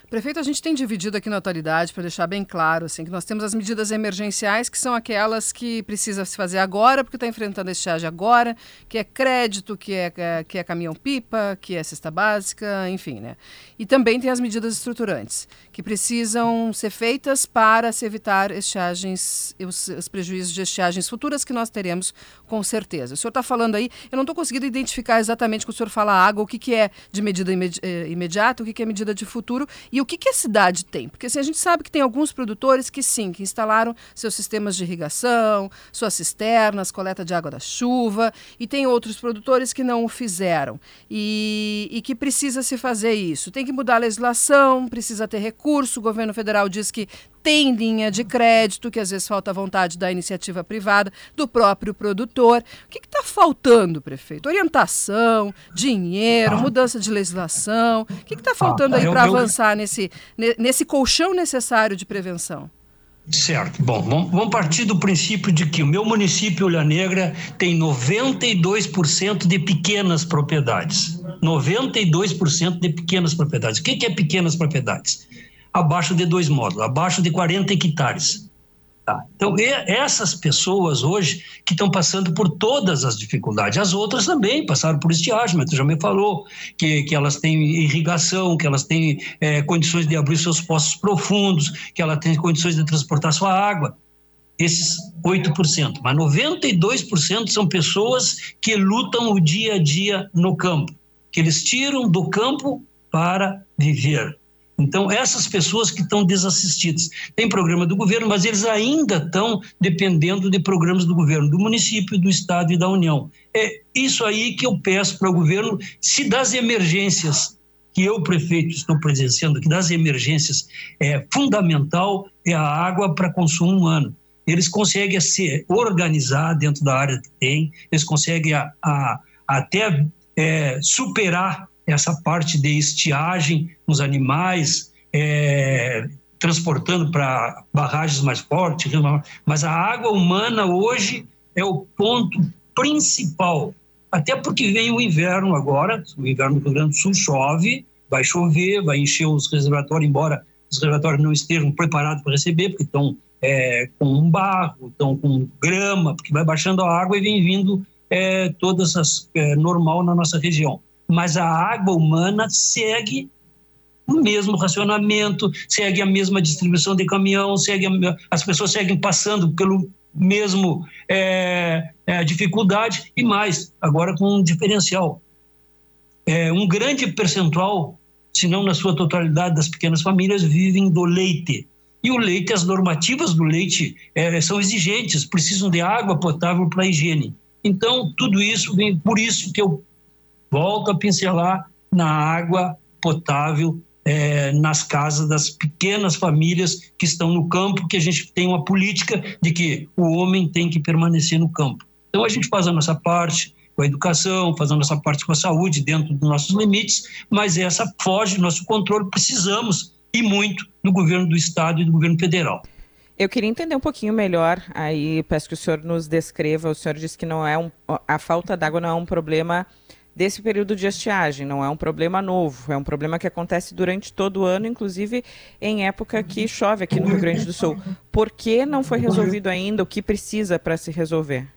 Prefeito, a gente tem dividido aqui na atualidade, para deixar bem claro, assim, que nós temos as medidas emergenciais, que são aquelas que precisa se fazer agora, porque está enfrentando a estiagem agora, que é crédito, que é, que é caminhão-pipa, que é cesta básica, enfim, né? E também tem as medidas estruturantes, que precisam ser feitas para se evitar estiagens, os, os prejuízos de estiagens futuras que nós teremos, com certeza. O senhor está falando aí, eu não estou conseguindo identificar exatamente quando o senhor fala água, o que, que é de medida eh, imediata, o que, que é medida de futuro, e o que, que a cidade tem? Porque assim, a gente sabe que tem alguns produtores que sim, que instalaram seus sistemas de irrigação, suas cisternas, coleta de água da chuva, e tem outros produtores que não o fizeram e, e que precisa se fazer isso. Tem que mudar a legislação, precisa ter recurso. O governo federal diz que tem linha de crédito, que às vezes falta vontade da iniciativa privada, do próprio produtor. O que está faltando, prefeito? Orientação, dinheiro, mudança de legislação. O que está faltando aí para avançar nesse, nesse colchão necessário de prevenção? Certo. Bom, vamos partir do princípio de que o meu município, Olha Negra, tem 92% de pequenas propriedades. 92% de pequenas propriedades. O que é pequenas propriedades? Abaixo de dois módulos, abaixo de 40 hectares. Tá. Então, essas pessoas hoje que estão passando por todas as dificuldades, as outras também passaram por estiagem, mas tu já me falou que, que elas têm irrigação, que elas têm é, condições de abrir seus poços profundos, que elas têm condições de transportar sua água. Esses 8%, mas 92% são pessoas que lutam o dia a dia no campo, que eles tiram do campo para viver. Então, essas pessoas que estão desassistidas. Tem programa do governo, mas eles ainda estão dependendo de programas do governo, do município, do estado e da União. É isso aí que eu peço para o governo, se das emergências que eu, prefeito, estou presenciando, que das emergências é fundamental é a água para consumo humano. Eles conseguem se organizar dentro da área que tem, eles conseguem a, a, até é, superar essa parte de estiagem nos animais, é, transportando para barragens mais fortes, mas a água humana hoje é o ponto principal. Até porque vem o inverno agora, o inverno do Rio Grande do Sul chove, vai chover, vai encher os reservatórios, embora os reservatórios não estejam preparados para receber, porque estão é, com um barro, estão com grama, porque vai baixando a água e vem vindo é, todas as é, normal na nossa região mas a água humana segue o mesmo racionamento, segue a mesma distribuição de caminhão, segue a, as pessoas seguem passando pelo mesmo é, é, dificuldade e mais, agora com um diferencial. É, um grande percentual, se não na sua totalidade, das pequenas famílias vivem do leite. E o leite, as normativas do leite é, são exigentes, precisam de água potável para higiene. Então, tudo isso vem, por isso que eu volto a pincelar na água potável é, nas casas das pequenas famílias que estão no campo, que a gente tem uma política de que o homem tem que permanecer no campo. Então a gente faz a nossa parte com a educação, faz a nossa parte com a saúde dentro dos nossos limites, mas essa foge do nosso controle, precisamos e muito do governo do estado e do governo federal. Eu queria entender um pouquinho melhor, aí peço que o senhor nos descreva, o senhor disse que não é um, a falta d'água não é um problema desse período de estiagem. Não é um problema novo, é um problema que acontece durante todo o ano, inclusive em época que chove aqui no Rio Grande do Sul. Por que não foi resolvido ainda? O que precisa para se resolver?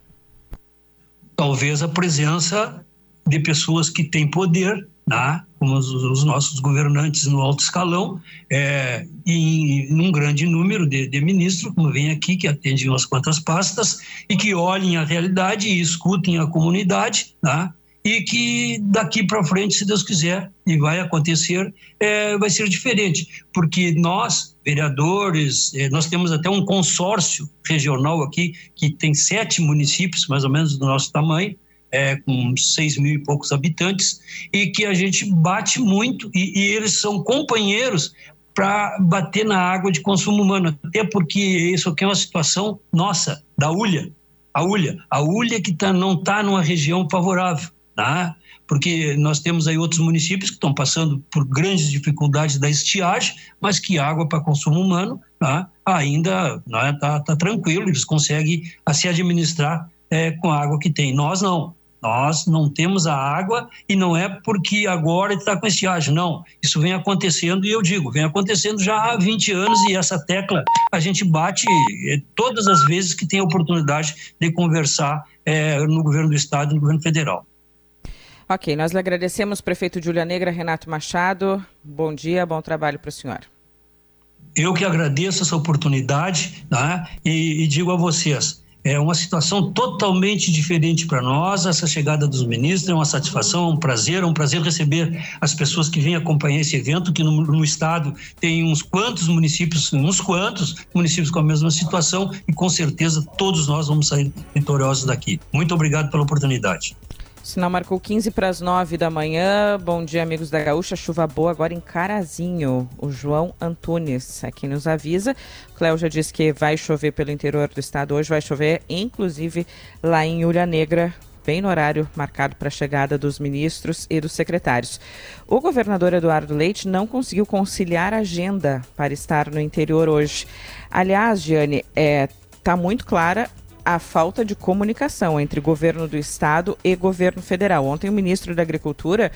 Talvez a presença de pessoas que têm poder, né? como os, os nossos governantes no alto escalão, é, em, em um grande número de, de ministros, como vem aqui, que atendem umas quantas pastas, e que olhem a realidade e escutem a comunidade, né? E que daqui para frente, se Deus quiser, e vai acontecer, é, vai ser diferente, porque nós, vereadores, é, nós temos até um consórcio regional aqui, que tem sete municípios, mais ou menos do nosso tamanho, é, com seis mil e poucos habitantes, e que a gente bate muito, e, e eles são companheiros para bater na água de consumo humano, até porque isso aqui é uma situação nossa, da Ulha, a Ulha, a Ulha que tá, não está numa região favorável tá? porque nós temos aí outros municípios que estão passando por grandes dificuldades da estiagem, mas que água para consumo humano tá? ainda está né, tá, tranquilo, eles conseguem se administrar é, com a água que tem. Nós não. Nós não temos a água e não é porque agora está com estiagem, não. Isso vem acontecendo e eu digo, vem acontecendo já há 20 anos e essa tecla a gente bate é, todas as vezes que tem a oportunidade de conversar é, no governo do estado e no governo federal. Ok, nós lhe agradecemos, prefeito de Negra, Renato Machado. Bom dia, bom trabalho para o senhor. Eu que agradeço essa oportunidade tá? e, e digo a vocês, é uma situação totalmente diferente para nós. Essa chegada dos ministros é uma satisfação, um prazer, é um prazer receber as pessoas que vêm acompanhar esse evento, que no, no, estado tem uns quantos municípios, uns quantos municípios com a mesma situação e com certeza todos nós vamos sair vitoriosos daqui. Muito obrigado pela oportunidade. Sinal marcou 15 para as 9 da manhã. Bom dia, amigos da Gaúcha. Chuva boa agora em Carazinho. O João Antunes aqui nos avisa. O Cléo já disse que vai chover pelo interior do estado hoje. Vai chover, inclusive, lá em Ulha Negra, bem no horário marcado para a chegada dos ministros e dos secretários. O governador Eduardo Leite não conseguiu conciliar a agenda para estar no interior hoje. Aliás, Giane, é, tá muito clara a falta de comunicação entre governo do estado e governo federal. Ontem o ministro da Agricultura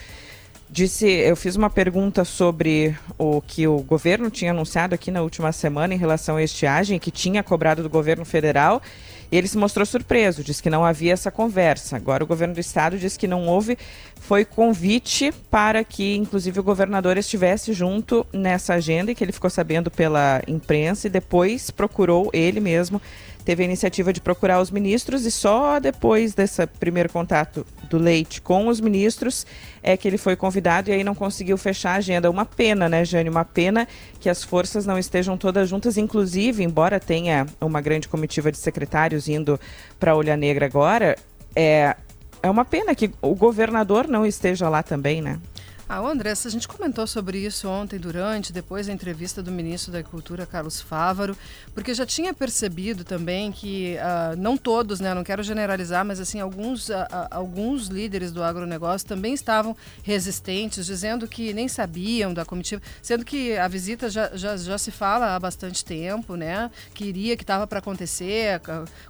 disse, eu fiz uma pergunta sobre o que o governo tinha anunciado aqui na última semana em relação à estiagem, que tinha cobrado do governo federal, ele se mostrou surpreso, disse que não havia essa conversa. Agora o governo do estado diz que não houve, foi convite para que, inclusive, o governador estivesse junto nessa agenda e que ele ficou sabendo pela imprensa e depois procurou ele mesmo teve a iniciativa de procurar os ministros e só depois desse primeiro contato do Leite com os ministros é que ele foi convidado e aí não conseguiu fechar a agenda. Uma pena, né, Jane? Uma pena que as forças não estejam todas juntas, inclusive, embora tenha uma grande comitiva de secretários indo para Olha Negra agora, é, é uma pena que o governador não esteja lá também, né? Ah, Andressa, a gente comentou sobre isso ontem, durante, depois da entrevista do ministro da Cultura, Carlos Fávaro, porque já tinha percebido também que, uh, não todos, né, não quero generalizar, mas assim, alguns, uh, uh, alguns líderes do agronegócio também estavam resistentes, dizendo que nem sabiam da comitiva, sendo que a visita já, já, já se fala há bastante tempo, né, que iria, que estava para acontecer,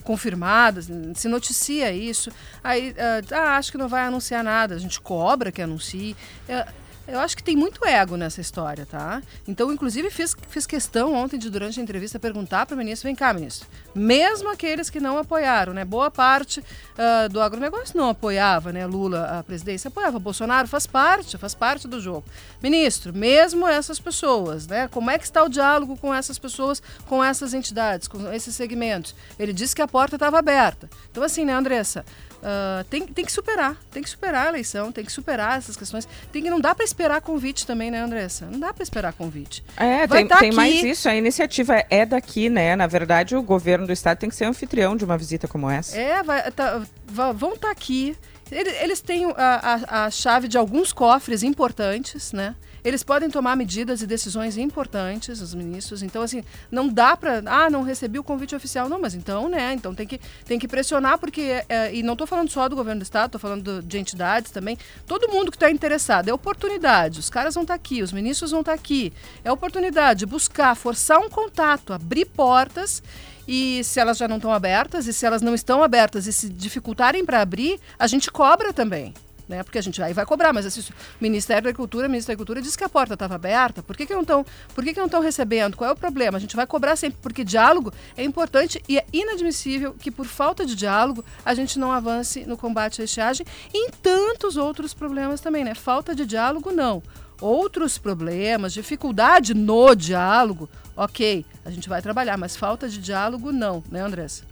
confirmada, se noticia isso, aí, ah, acho que não vai anunciar nada, a gente cobra que anuncie. Eu acho que tem muito ego nessa história, tá? Então, inclusive, fiz, fiz questão ontem, de, durante a entrevista, perguntar para o ministro: vem cá, ministro, mesmo aqueles que não apoiaram, né? Boa parte uh, do agronegócio não apoiava, né? Lula, a presidência, apoiava. Bolsonaro faz parte, faz parte do jogo. Ministro, mesmo essas pessoas, né? Como é que está o diálogo com essas pessoas, com essas entidades, com esses segmentos? Ele disse que a porta estava aberta. Então, assim, né, Andressa? Uh, tem, tem que superar, tem que superar a eleição, tem que superar essas questões. Tem que, não dá para esperar convite também, né, Andressa? Não dá para esperar convite. É, Vai tem, tá tem mais isso. A iniciativa é daqui, né? Na verdade, o governo do estado tem que ser anfitrião de uma visita como essa. É, vai, tá, vão estar tá aqui. Eles têm a, a, a chave de alguns cofres importantes, né? Eles podem tomar medidas e decisões importantes, os ministros. Então, assim, não dá para. Ah, não recebi o convite oficial. Não, mas então, né? Então tem que, tem que pressionar, porque. É, e não estou falando só do governo do Estado, estou falando de entidades também. Todo mundo que está interessado. É oportunidade. Os caras vão estar tá aqui, os ministros vão estar tá aqui. É oportunidade buscar, forçar um contato, abrir portas e se elas já não estão abertas, e se elas não estão abertas e se dificultarem para abrir, a gente cobra também né? Porque a gente aí vai cobrar, mas assim, o Ministério da Agricultura, o Ministro da Agricultura disse que a porta estava aberta. Por que, que não estão? Por que, que não estão recebendo? Qual é o problema? A gente vai cobrar sempre, porque diálogo é importante e é inadmissível que por falta de diálogo a gente não avance no combate à estiagem e em tantos outros problemas também, né? Falta de diálogo não. Outros problemas, dificuldade no diálogo, ok, a gente vai trabalhar, mas falta de diálogo não, né, Andressa?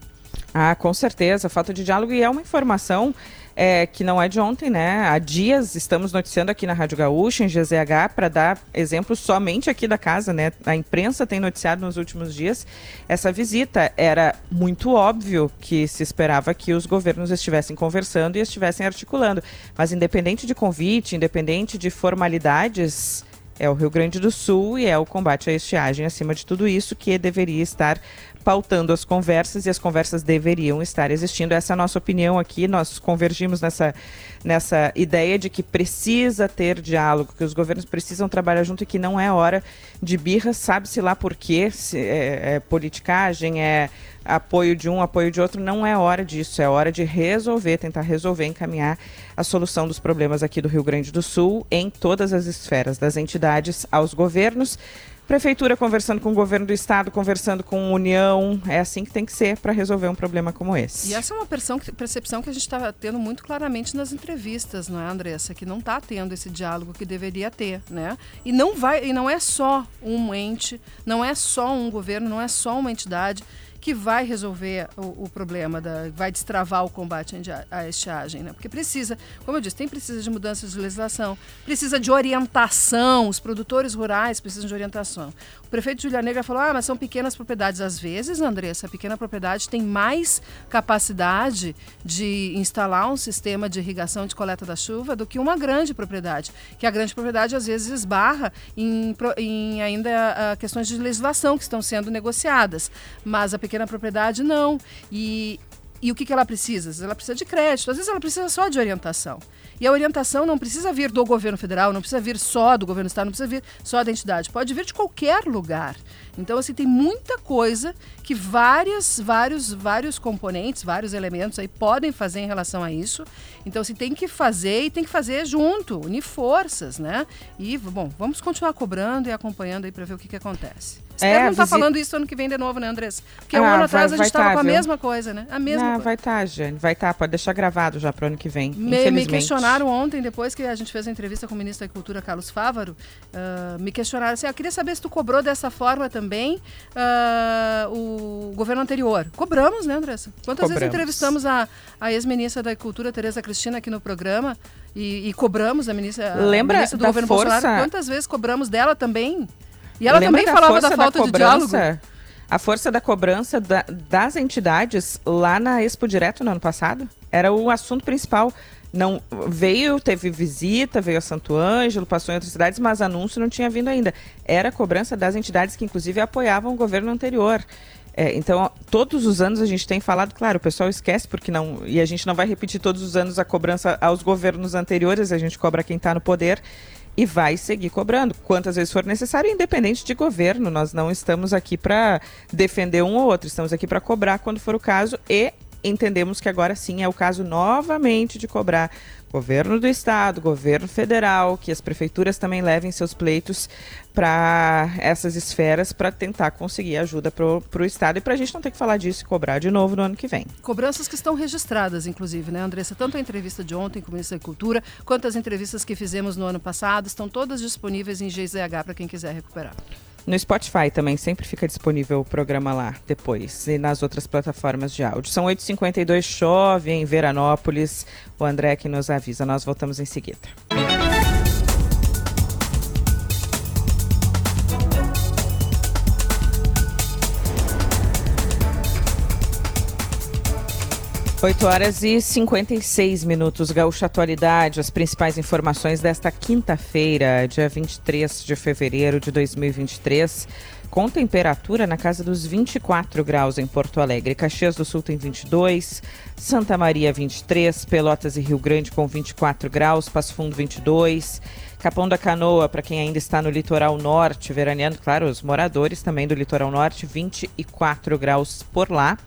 Ah, com certeza, falta de diálogo e é uma informação é, que não é de ontem, né? Há dias estamos noticiando aqui na Rádio Gaúcha, em GZH, para dar exemplos somente aqui da casa, né? A imprensa tem noticiado nos últimos dias essa visita. Era muito óbvio que se esperava que os governos estivessem conversando e estivessem articulando. Mas independente de convite, independente de formalidades é o Rio Grande do Sul e é o combate à estiagem, acima de tudo isso, que deveria estar pautando as conversas e as conversas deveriam estar existindo. Essa é a nossa opinião aqui. Nós convergimos nessa, nessa ideia de que precisa ter diálogo, que os governos precisam trabalhar junto e que não é hora de birra, sabe-se lá por quê, se é, é politicagem, é apoio de um, apoio de outro, não é hora disso, é hora de resolver, tentar resolver, encaminhar a solução dos problemas aqui do Rio Grande do Sul em todas as esferas, das entidades aos governos. Prefeitura conversando com o governo do estado, conversando com a União. É assim que tem que ser para resolver um problema como esse. E essa é uma percepção que a gente está tendo muito claramente nas entrevistas, não é, Andressa? Que não está tendo esse diálogo que deveria ter, né? E não vai, e não é só um ente, não é só um governo, não é só uma entidade que vai resolver o, o problema, da, vai destravar o combate à estiagem, né? Porque precisa, como eu disse, tem precisa de mudança de legislação, precisa de orientação, os produtores rurais precisam de orientação. O prefeito de Julia Negra falou, ah, mas são pequenas propriedades. Às vezes, Andressa, a pequena propriedade tem mais capacidade de instalar um sistema de irrigação de coleta da chuva do que uma grande propriedade, que a grande propriedade às vezes esbarra em, em ainda uh, questões de legislação que estão sendo negociadas, mas a pequena pequena propriedade, não. E, e o que, que ela precisa? Ela precisa de crédito, às vezes ela precisa só de orientação. E a orientação não precisa vir do governo federal, não precisa vir só do governo do estado, não precisa vir só da entidade, pode vir de qualquer lugar. Então, assim, tem muita coisa que várias, vários, vários componentes, vários elementos aí podem fazer em relação a isso. Então, assim, tem que fazer e tem que fazer junto, unir forças, né? E, bom, vamos continuar cobrando e acompanhando aí para ver o que, que acontece. Espero é, não estar tá falando isso ano que vem de novo, né, Andressa? Porque ah, um ano atrás a gente estava tá, com a mesma coisa, né? A mesma não, coisa. Vai estar, tá, Jane. Vai estar. Tá, pode deixar gravado já para o ano que vem. Me, me, questionaram ontem, depois que a gente fez a entrevista com o ministro da Cultura, Carlos Fávaro, uh, me questionaram assim: eu queria saber se tu cobrou dessa forma também uh, o governo anterior. Cobramos, né, Andressa? Quantas Cobramos. vezes entrevistamos a, a ex-ministra da Cultura, Tereza Cristina, aqui no programa? E, e cobramos a ministra, Lembra a ministra do da governo força... Bolsonaro. Quantas vezes cobramos dela também? E ela Lembra também falava da falta da de diálogo. A força da cobrança da, das entidades lá na Expo Direto no ano passado era o assunto principal. Não veio, teve visita, veio a Santo Ângelo, passou em outras cidades, mas anúncio não tinha vindo ainda. Era cobrança das entidades que inclusive apoiavam o governo anterior. É, então, todos os anos a gente tem falado, claro, o pessoal esquece porque não. E a gente não vai repetir todos os anos a cobrança aos governos anteriores, a gente cobra quem está no poder e vai seguir cobrando quantas vezes for necessário, independente de governo. Nós não estamos aqui para defender um ou outro, estamos aqui para cobrar quando for o caso e entendemos que agora sim é o caso novamente de cobrar governo do estado, governo federal, que as prefeituras também levem seus pleitos para essas esferas para tentar conseguir ajuda para o estado e para a gente não ter que falar disso e cobrar de novo no ano que vem. Cobranças que estão registradas, inclusive, né, Andressa? Tanto a entrevista de ontem com o ministro da Cultura, quanto as entrevistas que fizemos no ano passado, estão todas disponíveis em GZH para quem quiser recuperar. No Spotify também sempre fica disponível o programa lá depois e nas outras plataformas de áudio. São 8h52, chove em Veranópolis. O André que nos avisa. Nós voltamos em seguida. 8 horas e 56 minutos. Gaúcha Atualidade, as principais informações desta quinta-feira, dia 23 de fevereiro de 2023, com temperatura na casa dos 24 graus em Porto Alegre. Caxias do Sul tem 22, Santa Maria 23, Pelotas e Rio Grande com 24 graus, Passo Fundo 22. Capão da Canoa, para quem ainda está no litoral norte, veraneando, claro, os moradores também do litoral norte, 24 graus por lá.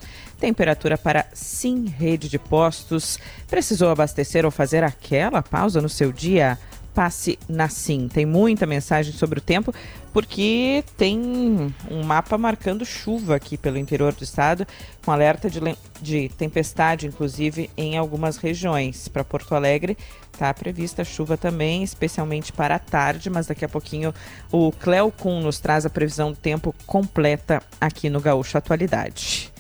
Temperatura para Sim Rede de Postos. Precisou abastecer ou fazer aquela pausa no seu dia? Passe na Sim. Tem muita mensagem sobre o tempo, porque tem um mapa marcando chuva aqui pelo interior do estado, com alerta de, de tempestade, inclusive, em algumas regiões. Para Porto Alegre, está prevista chuva também, especialmente para a tarde, mas daqui a pouquinho o Cleo Kuhn nos traz a previsão do tempo completa aqui no Gaúcho Atualidade.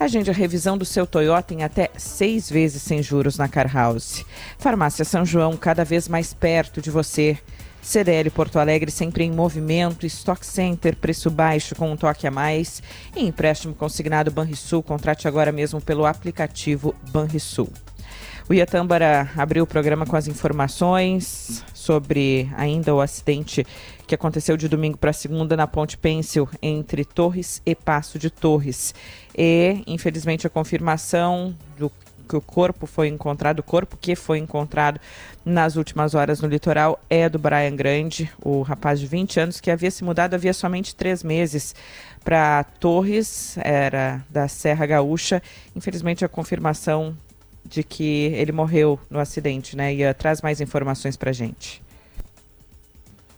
Agende a revisão do seu Toyota em até seis vezes sem juros na Car House. Farmácia São João, cada vez mais perto de você. CDL Porto Alegre sempre em movimento, Stock Center, preço baixo com um toque a mais. E empréstimo consignado Banrisul, contrate agora mesmo pelo aplicativo Banrisul. O Iatâmbara abriu o programa com as informações sobre ainda o acidente que aconteceu de domingo para segunda na Ponte Pêncil entre Torres e Passo de Torres. E, infelizmente, a confirmação do que o corpo foi encontrado, o corpo que foi encontrado nas últimas horas no litoral é do Brian Grande, o rapaz de 20 anos que havia se mudado havia somente três meses para Torres, era da Serra Gaúcha. Infelizmente, a confirmação de que ele morreu no acidente, né? E uh, traz mais informações para gente.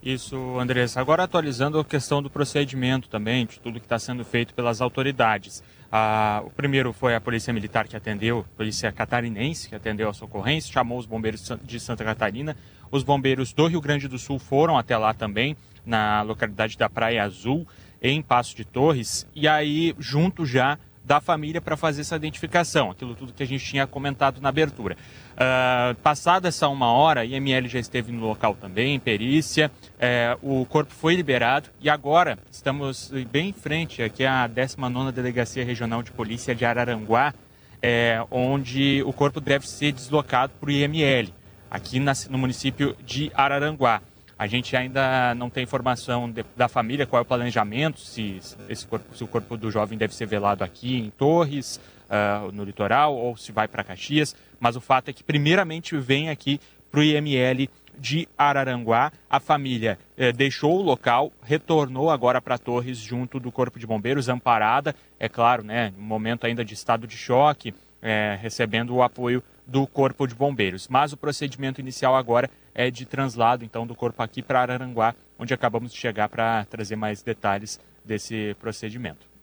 Isso, Andressa. Agora atualizando a questão do procedimento também, de tudo que está sendo feito pelas autoridades. Ah, o primeiro foi a Polícia Militar que atendeu, Polícia Catarinense que atendeu a socorrência, chamou os bombeiros de Santa Catarina. Os bombeiros do Rio Grande do Sul foram até lá também, na localidade da Praia Azul, em Passo de Torres, e aí junto já da família para fazer essa identificação, aquilo tudo que a gente tinha comentado na abertura. Uh, passada essa uma hora, a IML já esteve no local também, perícia, é, o corpo foi liberado e agora estamos bem em frente, aqui a 19ª Delegacia Regional de Polícia de Araranguá, é, onde o corpo deve ser deslocado para o IML, aqui na, no município de Araranguá. A gente ainda não tem informação de, da família, qual é o planejamento, se, esse corpo, se o corpo do jovem deve ser velado aqui em Torres, uh, no litoral, ou se vai para Caxias. Mas o fato é que, primeiramente, vem aqui para o IML de Araranguá. A família eh, deixou o local, retornou agora para Torres junto do Corpo de Bombeiros, amparada, é claro, né, um momento ainda de estado de choque, eh, recebendo o apoio do Corpo de Bombeiros. Mas o procedimento inicial agora é de translado então do corpo aqui para Araranguá, onde acabamos de chegar para trazer mais detalhes desse procedimento.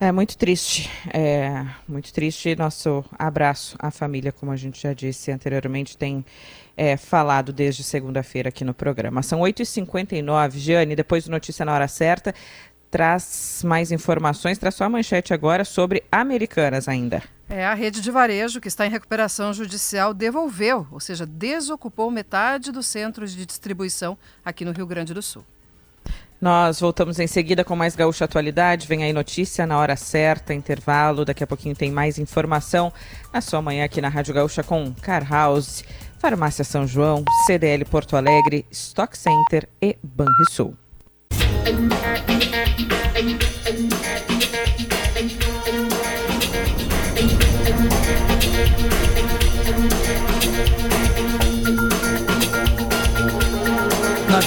É muito triste, é muito triste. Nosso abraço à família, como a gente já disse anteriormente, tem é, falado desde segunda-feira aqui no programa. São 8h59. Giane, depois do Notícia na Hora Certa, traz mais informações, traz sua manchete agora sobre Americanas ainda. É, a rede de varejo, que está em recuperação judicial, devolveu, ou seja, desocupou metade dos centros de distribuição aqui no Rio Grande do Sul. Nós voltamos em seguida com mais Gaúcha Atualidade. Vem aí notícia na hora certa, intervalo. Daqui a pouquinho tem mais informação na sua manhã aqui na Rádio Gaúcha com Car House, Farmácia São João, CDL Porto Alegre, Stock Center e Banrisul. 9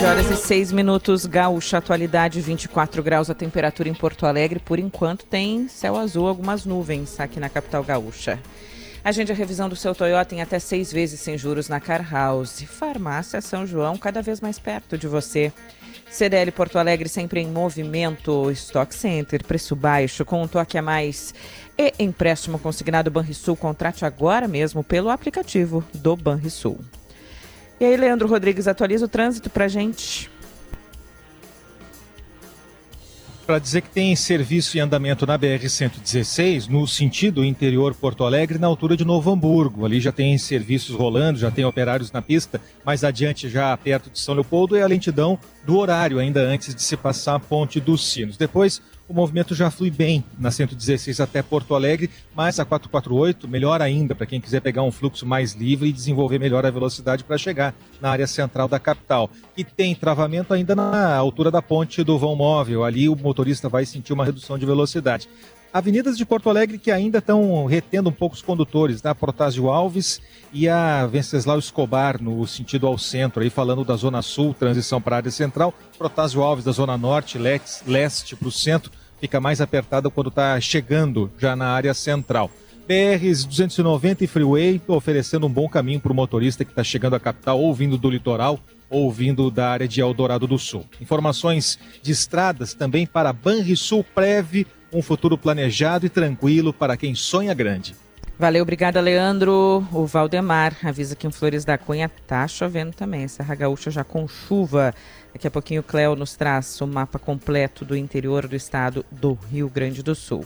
horas e 6 minutos, Gaúcha, atualidade 24 graus a temperatura em Porto Alegre. Por enquanto tem céu azul, algumas nuvens aqui na capital gaúcha. Agende a revisão do seu Toyota em até seis vezes sem juros na Car House. Farmácia São João, cada vez mais perto de você. CDL Porto Alegre sempre em movimento. Stock Center, preço baixo, com um toque a mais. E empréstimo consignado Banrisul, contrate agora mesmo pelo aplicativo do Banrisul. E aí, Leandro Rodrigues, atualiza o trânsito para gente. Para dizer que tem serviço em andamento na BR-116, no sentido interior Porto Alegre, na altura de Novo Hamburgo. Ali já tem serviços rolando, já tem operários na pista. Mais adiante, já perto de São Leopoldo, é a lentidão do horário, ainda antes de se passar a Ponte dos Sinos. Depois, o movimento já flui bem na 116 até Porto Alegre, mas a 448 melhor ainda para quem quiser pegar um fluxo mais livre e desenvolver melhor a velocidade para chegar na área central da capital. E tem travamento ainda na altura da ponte do vão móvel. Ali o motorista vai sentir uma redução de velocidade. Avenidas de Porto Alegre que ainda estão retendo um pouco os condutores, tá? Protásio Alves e a Venceslau Escobar no sentido ao centro, aí falando da Zona Sul, transição para a área central. Protásio Alves da Zona Norte, leste para o centro, fica mais apertada quando está chegando já na área central. BRs 290 e Freeway oferecendo um bom caminho para o motorista que está chegando à capital ou vindo do litoral ou vindo da área de Eldorado do Sul. Informações de estradas também para Banrisul Preve, um futuro planejado e tranquilo para quem sonha grande. Valeu, obrigada, Leandro. O Valdemar avisa que em Flores da Cunha tá chovendo também. Serra Gaúcha já com chuva. Daqui a pouquinho o Cléo nos traz o mapa completo do interior do estado do Rio Grande do Sul.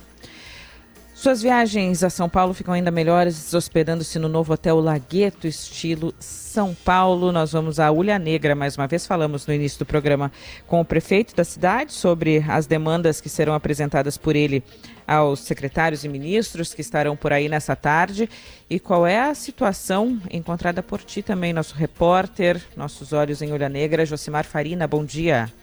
Suas viagens a São Paulo ficam ainda melhores hospedando-se no novo hotel Lagueto, estilo São Paulo. Nós vamos à Ulha Negra mais uma vez. Falamos no início do programa com o prefeito da cidade sobre as demandas que serão apresentadas por ele aos secretários e ministros que estarão por aí nessa tarde e qual é a situação encontrada por ti também, nosso repórter, nossos olhos em Ulha Negra, Josimar Farina. Bom dia.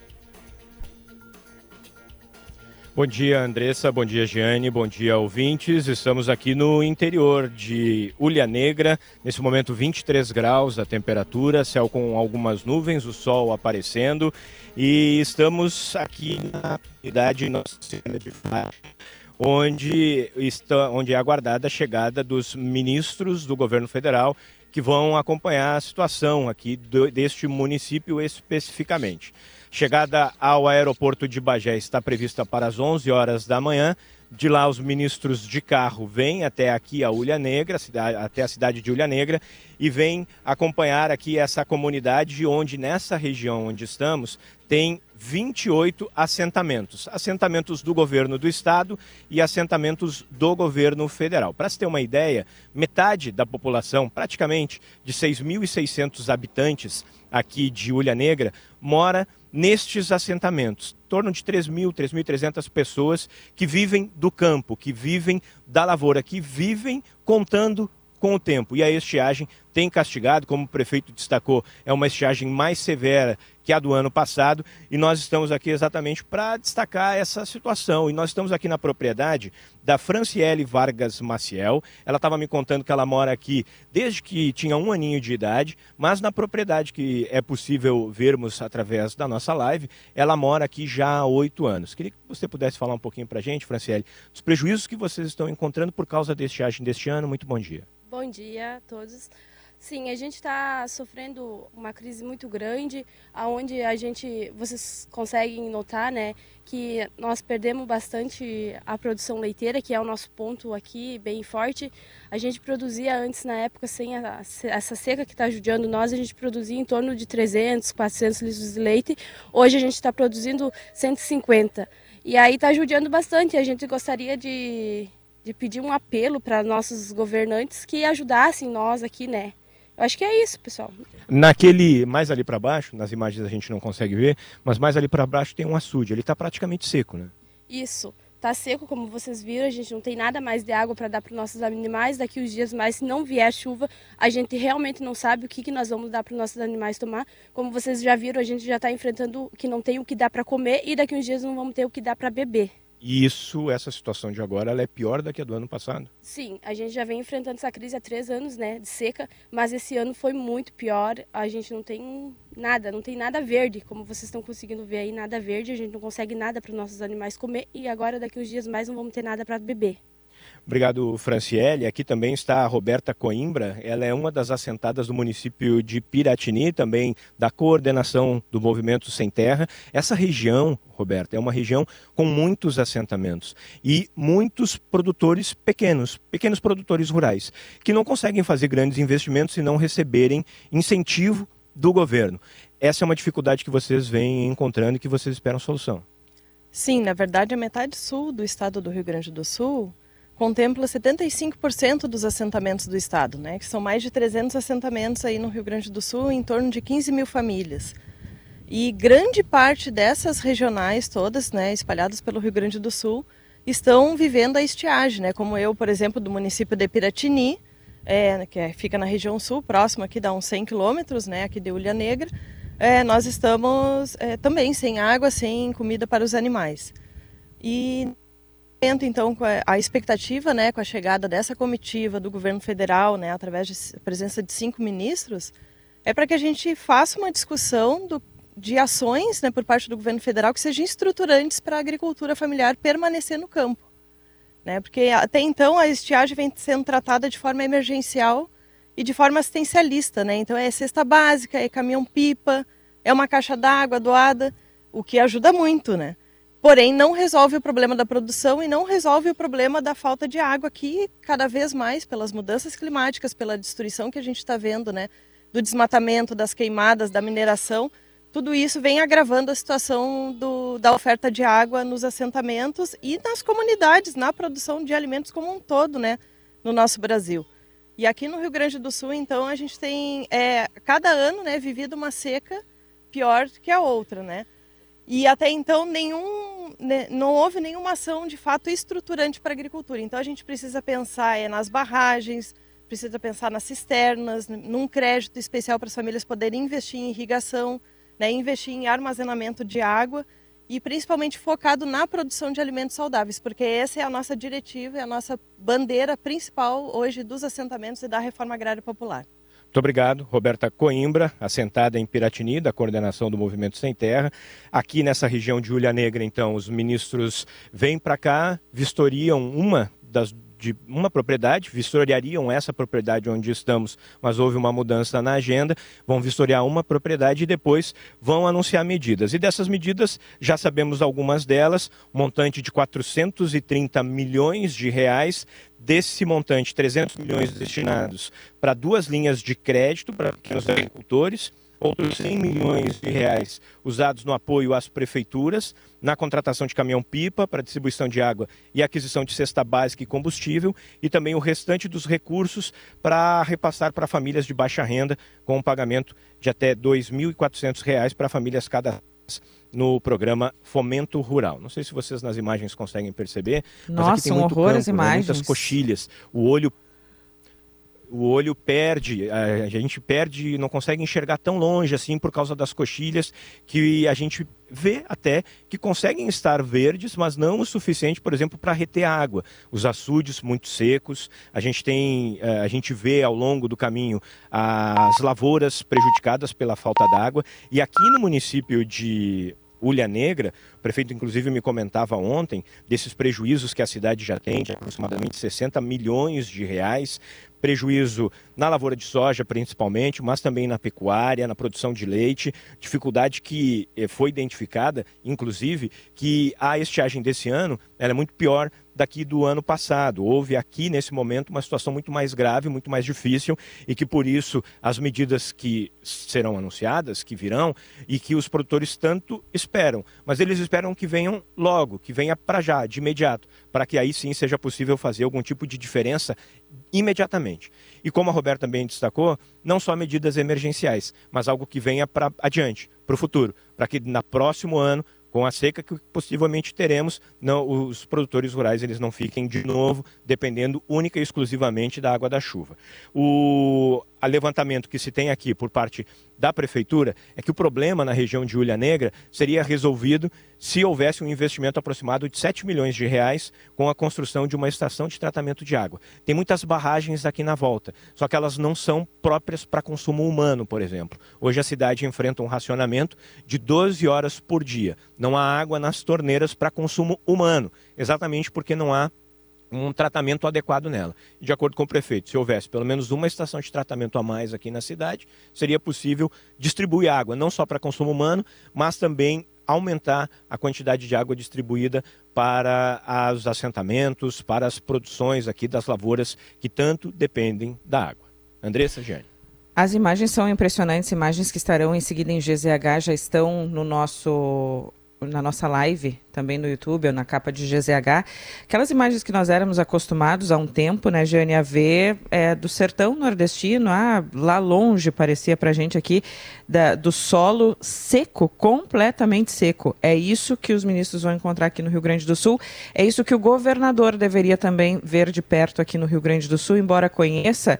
Bom dia, Andressa. Bom dia, Giane. Bom dia, ouvintes. Estamos aqui no interior de Ulha Negra. Nesse momento, 23 graus a temperatura, céu com algumas nuvens, o sol aparecendo. E estamos aqui na cidade Nossa Senhora de Fátima, onde, está, onde é aguardada a chegada dos ministros do governo federal que vão acompanhar a situação aqui do, deste município especificamente. Chegada ao aeroporto de Bagé está prevista para as 11 horas da manhã. De lá, os ministros de carro vêm até aqui a Ulha Negra, até a cidade de Ulha Negra, e vêm acompanhar aqui essa comunidade, onde nessa região onde estamos tem 28 assentamentos. Assentamentos do governo do estado e assentamentos do governo federal. Para se ter uma ideia, metade da população, praticamente de 6.600 habitantes aqui de Ulha Negra, mora nestes assentamentos. Em torno de 3.000, 3.300 pessoas que vivem do campo, que vivem da lavoura, que vivem contando com o tempo. E a estiagem tem castigado, como o prefeito destacou, é uma estiagem mais severa que a do ano passado, e nós estamos aqui exatamente para destacar essa situação. E nós estamos aqui na propriedade da Franciele Vargas Maciel. Ela estava me contando que ela mora aqui desde que tinha um aninho de idade, mas na propriedade que é possível vermos através da nossa live, ela mora aqui já há oito anos. Queria que você pudesse falar um pouquinho para a gente, Franciele, dos prejuízos que vocês estão encontrando por causa da estiagem deste ano. Muito bom dia. Bom dia a todos. Sim, a gente está sofrendo uma crise muito grande, aonde a gente, vocês conseguem notar, né, que nós perdemos bastante a produção leiteira, que é o nosso ponto aqui bem forte. A gente produzia antes, na época, sem a, essa seca que está judiando nós, a gente produzia em torno de 300, 400 litros de leite. Hoje a gente está produzindo 150. E aí está judiando bastante. A gente gostaria de, de pedir um apelo para nossos governantes que ajudassem nós aqui, né? Acho que é isso, pessoal. Naquele, mais ali para baixo, nas imagens a gente não consegue ver, mas mais ali para baixo tem um açude, ele está praticamente seco, né? Isso. Tá seco, como vocês viram, a gente não tem nada mais de água para dar para os nossos animais. Daqui uns dias mais, se não vier chuva, a gente realmente não sabe o que, que nós vamos dar para os nossos animais tomar. Como vocês já viram, a gente já está enfrentando que não tem o que dar para comer e daqui uns dias não vamos ter o que dar para beber. E isso, essa situação de agora, ela é pior do que a do ano passado? Sim, a gente já vem enfrentando essa crise há três anos, né, de seca, mas esse ano foi muito pior. A gente não tem nada, não tem nada verde, como vocês estão conseguindo ver aí, nada verde. A gente não consegue nada para os nossos animais comer e agora, daqui uns dias mais, não vamos ter nada para beber. Obrigado, Franciele. Aqui também está a Roberta Coimbra. Ela é uma das assentadas do município de Piratini, também da coordenação do Movimento Sem Terra. Essa região, Roberta, é uma região com muitos assentamentos e muitos produtores pequenos, pequenos produtores rurais, que não conseguem fazer grandes investimentos se não receberem incentivo do governo. Essa é uma dificuldade que vocês vêm encontrando e que vocês esperam solução. Sim, na verdade, a metade sul do estado do Rio Grande do Sul contempla 75% dos assentamentos do estado, né, que são mais de 300 assentamentos aí no Rio Grande do Sul, em torno de 15 mil famílias. E grande parte dessas regionais todas, né, espalhadas pelo Rio Grande do Sul, estão vivendo a estiagem, né, como eu, por exemplo, do município de Piratini, é, que é, fica na região sul, próximo aqui, dá uns 100 quilômetros, né, aqui de Ulha Negra, é, nós estamos é, também sem água, sem comida para os animais. E então com a expectativa, né, com a chegada dessa comitiva do governo federal, né, através da presença de cinco ministros, é para que a gente faça uma discussão do, de ações, né, por parte do governo federal que sejam estruturantes para a agricultura familiar permanecer no campo, né, porque até então a estiagem vem sendo tratada de forma emergencial e de forma assistencialista, né, então é cesta básica, é caminhão pipa, é uma caixa d'água doada, o que ajuda muito, né porém não resolve o problema da produção e não resolve o problema da falta de água que cada vez mais pelas mudanças climáticas, pela destruição que a gente está vendo, né, do desmatamento, das queimadas, da mineração, tudo isso vem agravando a situação do, da oferta de água nos assentamentos e nas comunidades, na produção de alimentos como um todo, né, no nosso Brasil. E aqui no Rio Grande do Sul, então, a gente tem é, cada ano, né, vivido uma seca pior que a outra, né? E até então nenhum, né, não houve nenhuma ação de fato estruturante para a agricultura. Então a gente precisa pensar é, nas barragens, precisa pensar nas cisternas, num crédito especial para as famílias poderem investir em irrigação, né, investir em armazenamento de água e principalmente focado na produção de alimentos saudáveis, porque essa é a nossa diretiva, é a nossa bandeira principal hoje dos assentamentos e da reforma agrária popular. Muito obrigado, Roberta Coimbra, assentada em Piratini, da coordenação do Movimento Sem Terra. Aqui nessa região de Ulha Negra, então, os ministros vêm para cá, vistoriam uma das de uma propriedade, vistoriariam essa propriedade onde estamos, mas houve uma mudança na agenda, vão vistoriar uma propriedade e depois vão anunciar medidas. E dessas medidas, já sabemos algumas delas, montante de 430 milhões de reais, desse montante, 300 milhões destinados para duas linhas de crédito para pequenos agricultores, outros 100 milhões de reais usados no apoio às prefeituras, na contratação de caminhão-pipa para distribuição de água e aquisição de cesta básica e combustível, e também o restante dos recursos para repassar para famílias de baixa renda, com um pagamento de até R$ 2.400 para famílias cada no programa Fomento Rural. Não sei se vocês nas imagens conseguem perceber, Nossa, mas aqui tem muito um horror campo, as imagens. Né? muitas coxilhas. O olho o olho perde, a gente perde, não consegue enxergar tão longe assim por causa das coxilhas que a gente vê até que conseguem estar verdes, mas não o suficiente, por exemplo, para reter água. Os açudes muito secos, a gente tem, eh, a gente vê ao longo do caminho as lavouras prejudicadas pela falta d'água e aqui no município de Ulha Negra, o prefeito inclusive me comentava ontem desses prejuízos que a cidade já tem, de aproximadamente 60 milhões de reais, prejuízo na lavoura de soja principalmente, mas também na pecuária, na produção de leite, dificuldade que eh, foi identificada, inclusive, que a estiagem desse ano é muito pior daqui do ano passado. Houve aqui, nesse momento, uma situação muito mais grave, muito mais difícil e que, por isso, as medidas que serão anunciadas, que virão e que os produtores tanto esperam, mas eles esperam que venham logo, que venha para já, de imediato, para que aí sim seja possível fazer algum tipo de diferença imediatamente. E como a Roberta também destacou, não só medidas emergenciais, mas algo que venha para adiante, para o futuro, para que na próximo ano com a seca que possivelmente teremos, não, os produtores rurais eles não fiquem de novo dependendo única e exclusivamente da água da chuva. O a levantamento que se tem aqui por parte da prefeitura é que o problema na região de Ulha Negra seria resolvido se houvesse um investimento aproximado de 7 milhões de reais com a construção de uma estação de tratamento de água. Tem muitas barragens aqui na volta, só que elas não são próprias para consumo humano, por exemplo. Hoje a cidade enfrenta um racionamento de 12 horas por dia. Não há água nas torneiras para consumo humano, exatamente porque não há um tratamento adequado nela. De acordo com o prefeito, se houvesse pelo menos uma estação de tratamento a mais aqui na cidade, seria possível distribuir água, não só para consumo humano, mas também aumentar a quantidade de água distribuída para os assentamentos, para as produções aqui das lavouras que tanto dependem da água. Andressa Gianni. As imagens são impressionantes, imagens que estarão em seguida em GZH, já estão no nosso na nossa live, também no YouTube, ou na capa de GZH, aquelas imagens que nós éramos acostumados há um tempo, né, Jane, a ver é, do sertão nordestino, ah, lá longe, parecia pra gente aqui, da, do solo seco, completamente seco. É isso que os ministros vão encontrar aqui no Rio Grande do Sul, é isso que o governador deveria também ver de perto aqui no Rio Grande do Sul, embora conheça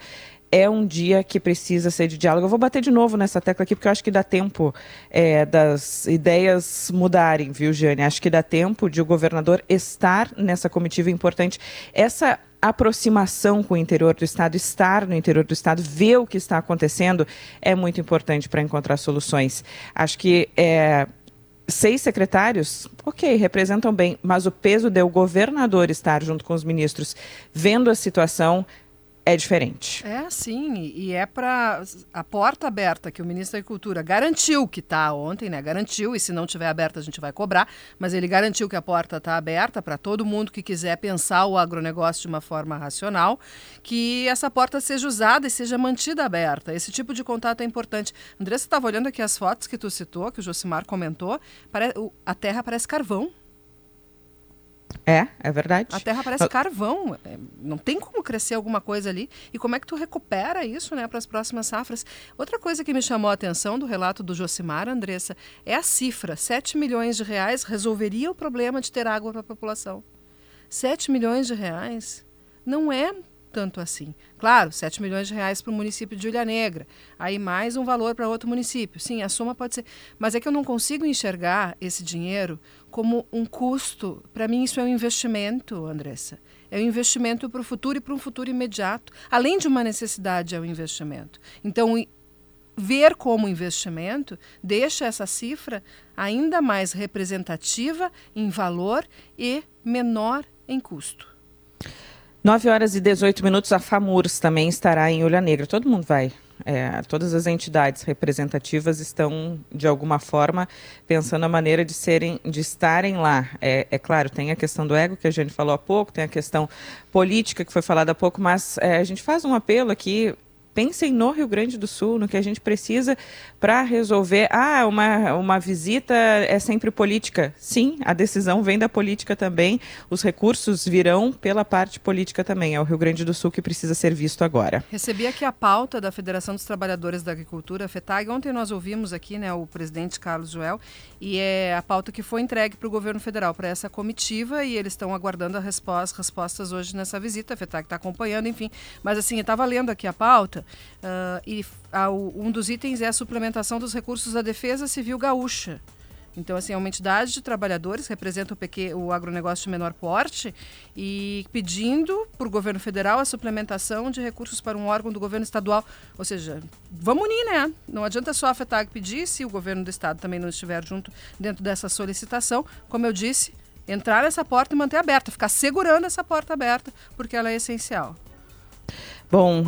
é um dia que precisa ser de diálogo. Eu vou bater de novo nessa tecla aqui, porque eu acho que dá tempo é, das ideias mudarem, viu, Jane? Acho que dá tempo de o governador estar nessa comitiva importante. Essa aproximação com o interior do Estado, estar no interior do Estado, ver o que está acontecendo, é muito importante para encontrar soluções. Acho que é, seis secretários, ok, representam bem, mas o peso de o governador estar junto com os ministros, vendo a situação, é diferente. É, sim, e é para a porta aberta que o ministro da Agricultura garantiu que está ontem, né? Garantiu, e se não tiver aberta a gente vai cobrar, mas ele garantiu que a porta está aberta para todo mundo que quiser pensar o agronegócio de uma forma racional, que essa porta seja usada e seja mantida aberta. Esse tipo de contato é importante. Andressa estava olhando aqui as fotos que tu citou, que o Josimar comentou, a terra parece carvão. É, é verdade. A terra parece carvão. É, não tem como crescer alguma coisa ali. E como é que tu recupera isso né, para as próximas safras? Outra coisa que me chamou a atenção do relato do Josimar, Andressa, é a cifra. 7 milhões de reais resolveria o problema de ter água para a população. 7 milhões de reais não é tanto assim. Claro, 7 milhões de reais para o município de Ilha Negra, aí mais um valor para outro município. Sim, a soma pode ser. Mas é que eu não consigo enxergar esse dinheiro como um custo. Para mim, isso é um investimento, Andressa. É um investimento para o futuro e para um futuro imediato. Além de uma necessidade, é um investimento. Então, ver como investimento deixa essa cifra ainda mais representativa em valor e menor em custo. 9 horas e 18 minutos, a FAMURS também estará em Olha Negra. Todo mundo vai. É, todas as entidades representativas estão, de alguma forma, pensando a maneira de serem, de estarem lá. É, é claro, tem a questão do ego, que a gente falou há pouco, tem a questão política, que foi falada há pouco, mas é, a gente faz um apelo aqui pensem no Rio Grande do Sul, no que a gente precisa para resolver. Ah, uma, uma visita é sempre política. Sim, a decisão vem da política também. Os recursos virão pela parte política também. É o Rio Grande do Sul que precisa ser visto agora. Recebi aqui a pauta da Federação dos Trabalhadores da Agricultura, FETAG. Ontem nós ouvimos aqui né, o presidente Carlos Joel e é a pauta que foi entregue para o governo federal, para essa comitiva, e eles estão aguardando as respostas hoje nessa visita. A FETAG está acompanhando, enfim. Mas assim, eu estava lendo aqui a pauta uh, e a, um dos itens é a suplementação dos recursos da Defesa Civil Gaúcha. Então, assim, é uma entidade de trabalhadores, representa o, pequeno, o agronegócio de menor porte e pedindo para o governo federal a suplementação de recursos para um órgão do governo estadual. Ou seja, vamos unir, né? Não adianta só a FETAG pedir se o governo do estado também não estiver junto dentro dessa solicitação. Como eu disse, entrar nessa porta e manter aberta, ficar segurando essa porta aberta, porque ela é essencial. Bom,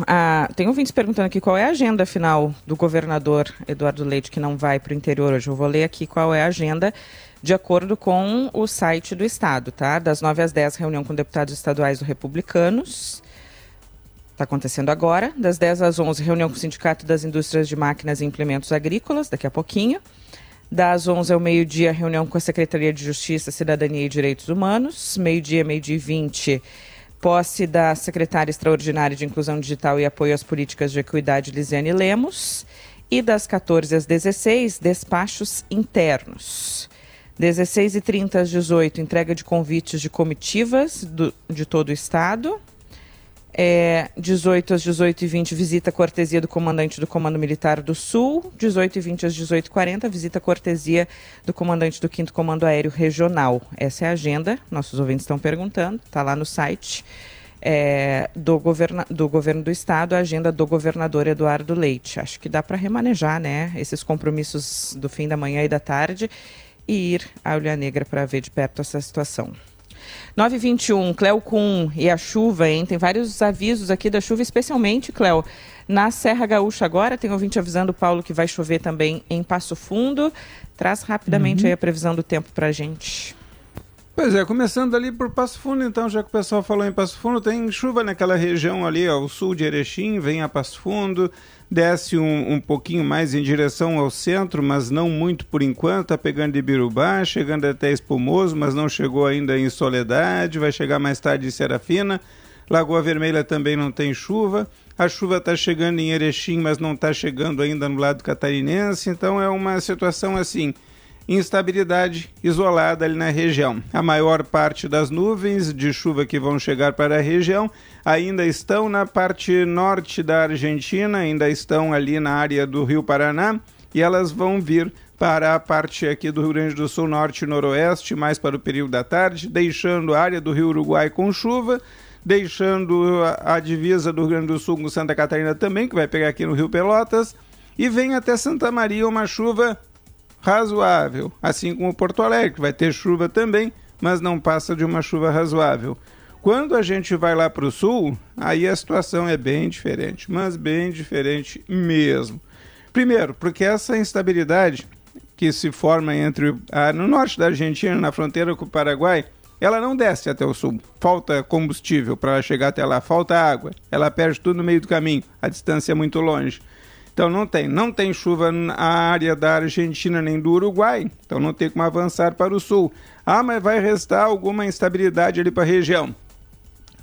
tem ouvintes perguntando aqui qual é a agenda final do governador Eduardo Leite, que não vai para o interior hoje. Eu vou ler aqui qual é a agenda de acordo com o site do Estado, tá? Das 9 às 10, reunião com deputados estaduais do Republicanos. Está acontecendo agora. Das 10 às 11, reunião com o Sindicato das Indústrias de Máquinas e Implementos Agrícolas, daqui a pouquinho. Das 11 ao meio-dia, reunião com a Secretaria de Justiça, Cidadania e Direitos Humanos. Meio-dia, meio-dia e 20, Posse da secretária extraordinária de Inclusão Digital e Apoio às Políticas de Equidade, Lisiane Lemos. E das 14 às 16, despachos internos. 16 e 30 às 18, entrega de convites de comitivas do, de todo o Estado. É, 18 às 18 e 20, visita cortesia do comandante do Comando Militar do Sul. 18 e 20 às 18 e 40, visita cortesia do comandante do 5 Comando Aéreo Regional. Essa é a agenda, nossos ouvintes estão perguntando, está lá no site é, do, governa do governo do estado, a agenda do governador Eduardo Leite. Acho que dá para remanejar né, esses compromissos do fim da manhã e da tarde e ir à Olha Negra para ver de perto essa situação. 921, Cléo Kuhn e a chuva, hein? Tem vários avisos aqui da chuva, especialmente, Cléo, na Serra Gaúcha agora. Tem ouvinte avisando o Paulo que vai chover também em Passo Fundo. Traz rapidamente uhum. aí a previsão do tempo para gente. Pois é, começando ali por Passo Fundo, então, já que o pessoal falou em Passo Fundo, tem chuva naquela região ali ao sul de Erechim, vem a Passo Fundo, desce um, um pouquinho mais em direção ao centro, mas não muito por enquanto, tá pegando de Birubá, chegando até Espumoso, mas não chegou ainda em Soledade, vai chegar mais tarde em Serafina. Lagoa Vermelha também não tem chuva. A chuva está chegando em Erechim, mas não está chegando ainda no lado catarinense, então é uma situação assim instabilidade isolada ali na região. A maior parte das nuvens de chuva que vão chegar para a região ainda estão na parte norte da Argentina, ainda estão ali na área do Rio Paraná e elas vão vir para a parte aqui do Rio Grande do Sul, norte e noroeste, mais para o período da tarde, deixando a área do Rio Uruguai com chuva, deixando a, divisa do Rio Grande do Sul com Santa Catarina também, que vai pegar aqui no Rio Pelotas, e vem até Santa Maria uma chuva razoável, assim como Porto Alegre, vai ter chuva também, mas não passa de uma chuva razoável. Quando a gente vai lá para o sul, aí a situação é bem diferente, mas bem diferente mesmo. Primeiro, porque essa instabilidade que se forma entre ah, no norte da Argentina, na fronteira com o Paraguai, ela não desce até o sul. Falta combustível para chegar até lá, falta água. Ela perde tudo no meio do caminho. A distância é muito longe. Então não tem, não tem chuva na área da Argentina nem do Uruguai, então não tem como avançar para o sul. Ah, mas vai restar alguma instabilidade ali para a região.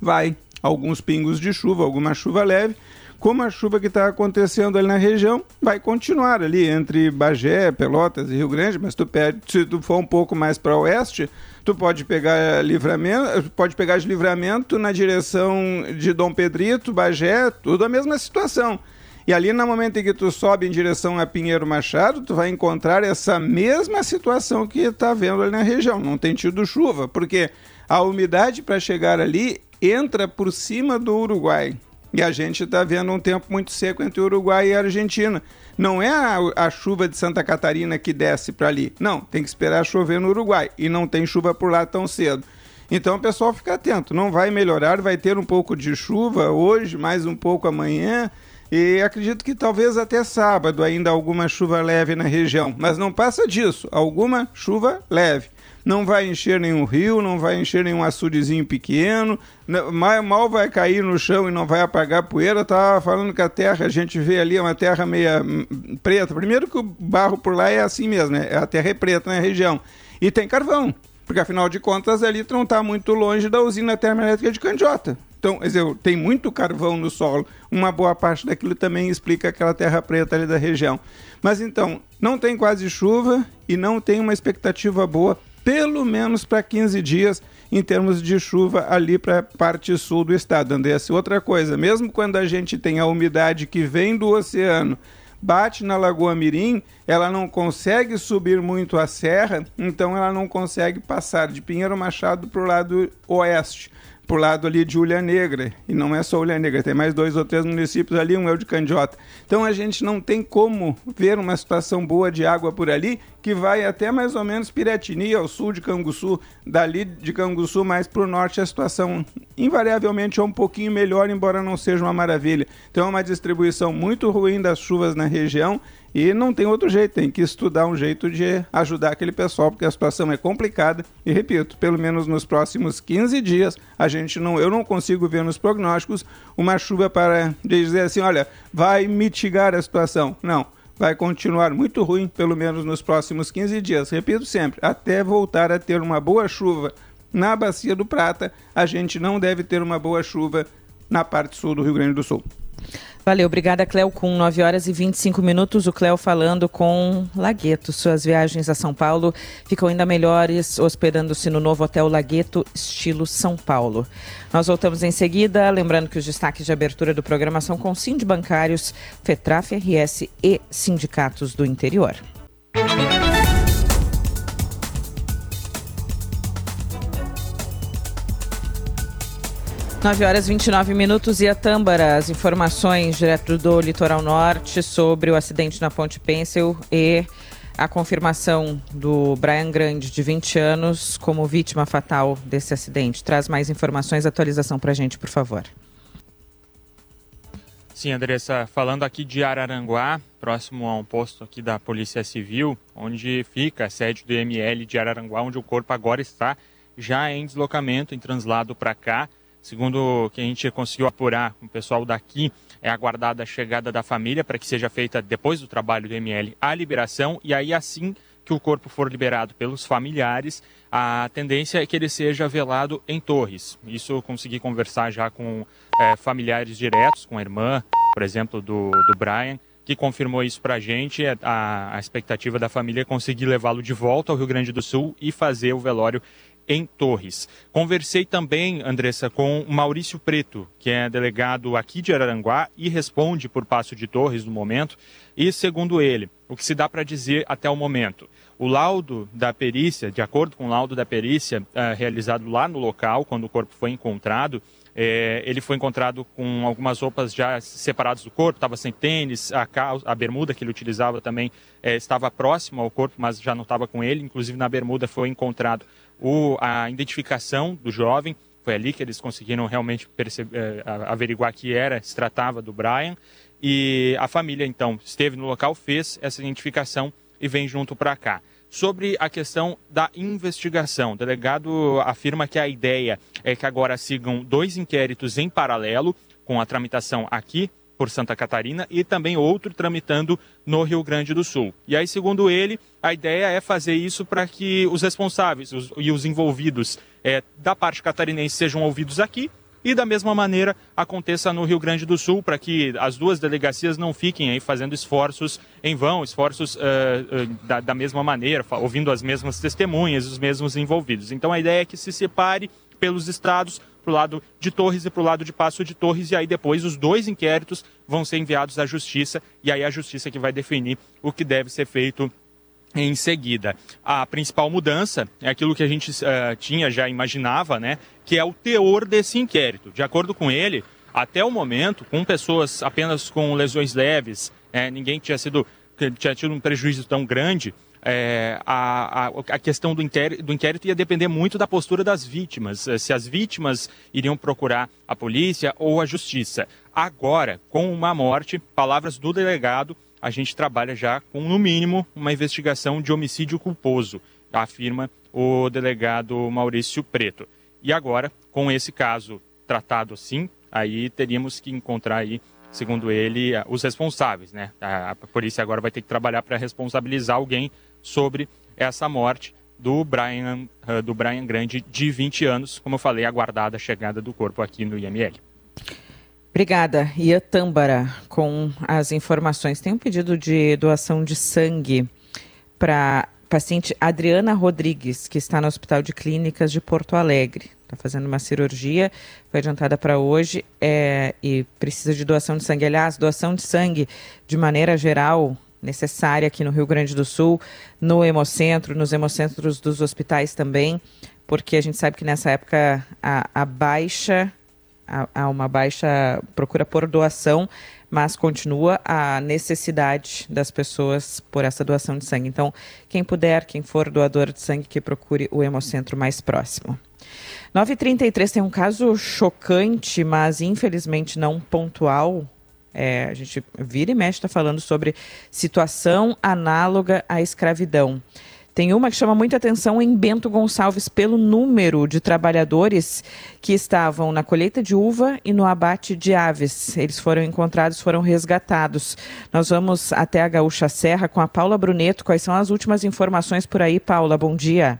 Vai, alguns pingos de chuva, alguma chuva leve, como a chuva que está acontecendo ali na região vai continuar ali entre Bagé, Pelotas e Rio Grande, mas tu pede, se tu for um pouco mais para oeste, tu pode pegar livramento, pode pegar de livramento na direção de Dom Pedrito, Bagé, tudo a mesma situação. E ali no momento em que tu sobe em direção a Pinheiro Machado, tu vai encontrar essa mesma situação que está vendo ali na região. Não tem tido chuva, porque a umidade para chegar ali entra por cima do Uruguai. E a gente está vendo um tempo muito seco entre Uruguai e Argentina. Não é a, a chuva de Santa Catarina que desce para ali. Não, tem que esperar chover no Uruguai. E não tem chuva por lá tão cedo. Então pessoal fica atento. Não vai melhorar, vai ter um pouco de chuva hoje, mais um pouco amanhã. E acredito que talvez até sábado ainda alguma chuva leve na região, mas não passa disso, alguma chuva leve. Não vai encher nenhum rio, não vai encher nenhum açudezinho pequeno, mal vai cair no chão e não vai apagar poeira. Estava falando que a terra, a gente vê ali, é uma terra meia hum, preta. Primeiro que o barro por lá é assim mesmo, né? a terra é preta na região. E tem carvão, porque afinal de contas ali não está muito longe da usina termoelétrica de Candiota. Então, dizer, tem muito carvão no solo, uma boa parte daquilo também explica aquela terra preta ali da região. Mas então, não tem quase chuva e não tem uma expectativa boa, pelo menos para 15 dias, em termos de chuva ali para a parte sul do estado, Andressa. Outra coisa, mesmo quando a gente tem a umidade que vem do oceano, bate na Lagoa Mirim, ela não consegue subir muito a serra, então ela não consegue passar de Pinheiro Machado para o lado oeste pro lado ali de Ulha Negra. E não é só Ulha Negra, tem mais dois ou três municípios ali, um é o de Candiota. Então a gente não tem como ver uma situação boa de água por ali, que vai até mais ou menos Piratini, ao sul de Canguçu. Dali de Canguçu mais para o norte a situação invariavelmente é um pouquinho melhor, embora não seja uma maravilha. Então é uma distribuição muito ruim das chuvas na região e não tem outro jeito, tem que estudar um jeito de ajudar aquele pessoal, porque a situação é complicada. E repito, pelo menos nos próximos 15 dias, a gente não, eu não consigo ver nos prognósticos uma chuva para dizer assim, olha, vai mitigar a situação. Não, vai continuar muito ruim, pelo menos nos próximos 15 dias. Repito sempre, até voltar a ter uma boa chuva na Bacia do Prata, a gente não deve ter uma boa chuva na parte sul do Rio Grande do Sul. Valeu, obrigada, Cléo. Com 9 horas e 25 minutos, o Cléo falando com Lagueto. Suas viagens a São Paulo ficam ainda melhores hospedando-se no novo Hotel Lagueto, estilo São Paulo. Nós voltamos em seguida, lembrando que os destaques de abertura do programa são com Sind Bancários, FETRAF, RS e sindicatos do interior. 9 horas 29 minutos e a Tâmbara, as informações direto do litoral norte sobre o acidente na Ponte Pencil e a confirmação do Brian Grande, de 20 anos, como vítima fatal desse acidente. Traz mais informações, atualização para a gente, por favor. Sim, Andressa, falando aqui de Araranguá, próximo a um posto aqui da Polícia Civil, onde fica a sede do ML de Araranguá, onde o corpo agora está já em deslocamento, em translado para cá. Segundo o que a gente conseguiu apurar com o pessoal daqui, é aguardada a chegada da família para que seja feita, depois do trabalho do ML, a liberação e aí assim que o corpo for liberado pelos familiares, a tendência é que ele seja velado em Torres. Isso eu consegui conversar já com é, familiares diretos, com a irmã, por exemplo, do, do Brian, que confirmou isso para a gente. A, a expectativa da família é conseguir levá-lo de volta ao Rio Grande do Sul e fazer o velório em Torres. Conversei também, Andressa, com Maurício Preto, que é delegado aqui de Araranguá e responde por Passo de Torres no momento. E, segundo ele, o que se dá para dizer até o momento? O laudo da perícia, de acordo com o laudo da perícia uh, realizado lá no local, quando o corpo foi encontrado, é, ele foi encontrado com algumas roupas já separadas do corpo, estava sem tênis, a, a bermuda que ele utilizava também é, estava próxima ao corpo, mas já não estava com ele. Inclusive, na bermuda foi encontrado o, a identificação do jovem. Foi ali que eles conseguiram realmente perceber, é, averiguar que era, se tratava do Brian. E a família, então, esteve no local, fez essa identificação e vem junto para cá. Sobre a questão da investigação, o delegado afirma que a ideia é que agora sigam dois inquéritos em paralelo, com a tramitação aqui por Santa Catarina e também outro tramitando no Rio Grande do Sul. E aí, segundo ele, a ideia é fazer isso para que os responsáveis os, e os envolvidos é, da parte catarinense sejam ouvidos aqui e da mesma maneira aconteça no Rio Grande do Sul, para que as duas delegacias não fiquem aí fazendo esforços em vão, esforços uh, uh, da, da, mesma maneira, ouvindo as mesmas testemunhas, os mesmos envolvidos. Então a ideia é que se separe pelos estados para o lado de Torres e para o lado de Passo de Torres, e aí depois os dois inquéritos vão ser enviados à Justiça, e aí a Justiça que vai definir o que deve ser feito em seguida. A principal mudança é aquilo que a gente uh, tinha, já imaginava, né, que é o teor desse inquérito. De acordo com ele, até o momento, com pessoas apenas com lesões leves, é, ninguém tinha sido tinha tido um prejuízo tão grande, é, a, a, a, questão do inquérito, do inquérito, ia depender muito da postura das vítimas, é, se as vítimas iriam procurar a polícia ou a justiça. Agora, com uma morte, palavras do delegado, a gente trabalha já com, no mínimo, uma investigação de homicídio culposo, afirma o delegado Maurício Preto. E agora, com esse caso tratado assim, aí teríamos que encontrar aí segundo ele, os responsáveis, né? A, polícia agora vai ter que trabalhar para responsabilizar alguém sobre essa morte do Brian, uh, do Brian Grande, de 20 anos, como eu falei, aguardada a chegada do corpo aqui no IML. Obrigada. Ia Tâmbara, com as informações. Tem um pedido de doação de sangue para paciente Adriana Rodrigues, que está no Hospital de Clínicas de Porto Alegre. Está fazendo uma cirurgia, foi adiantada para hoje é, e precisa de doação de sangue. Aliás, doação de sangue, de maneira geral, necessária aqui no Rio Grande do Sul, no Hemocentro, nos hemocentros dos hospitais também, porque a gente sabe que nessa época a, a baixa, há uma baixa procura por doação mas continua a necessidade das pessoas por essa doação de sangue. Então, quem puder, quem for doador de sangue, que procure o hemocentro mais próximo. 9h33 tem um caso chocante, mas infelizmente não pontual. É, a gente vira e mexe está falando sobre situação análoga à escravidão. Tem uma que chama muita atenção em Bento Gonçalves pelo número de trabalhadores que estavam na colheita de uva e no abate de aves. Eles foram encontrados, foram resgatados. Nós vamos até a Gaúcha Serra com a Paula Bruneto. Quais são as últimas informações por aí, Paula? Bom dia.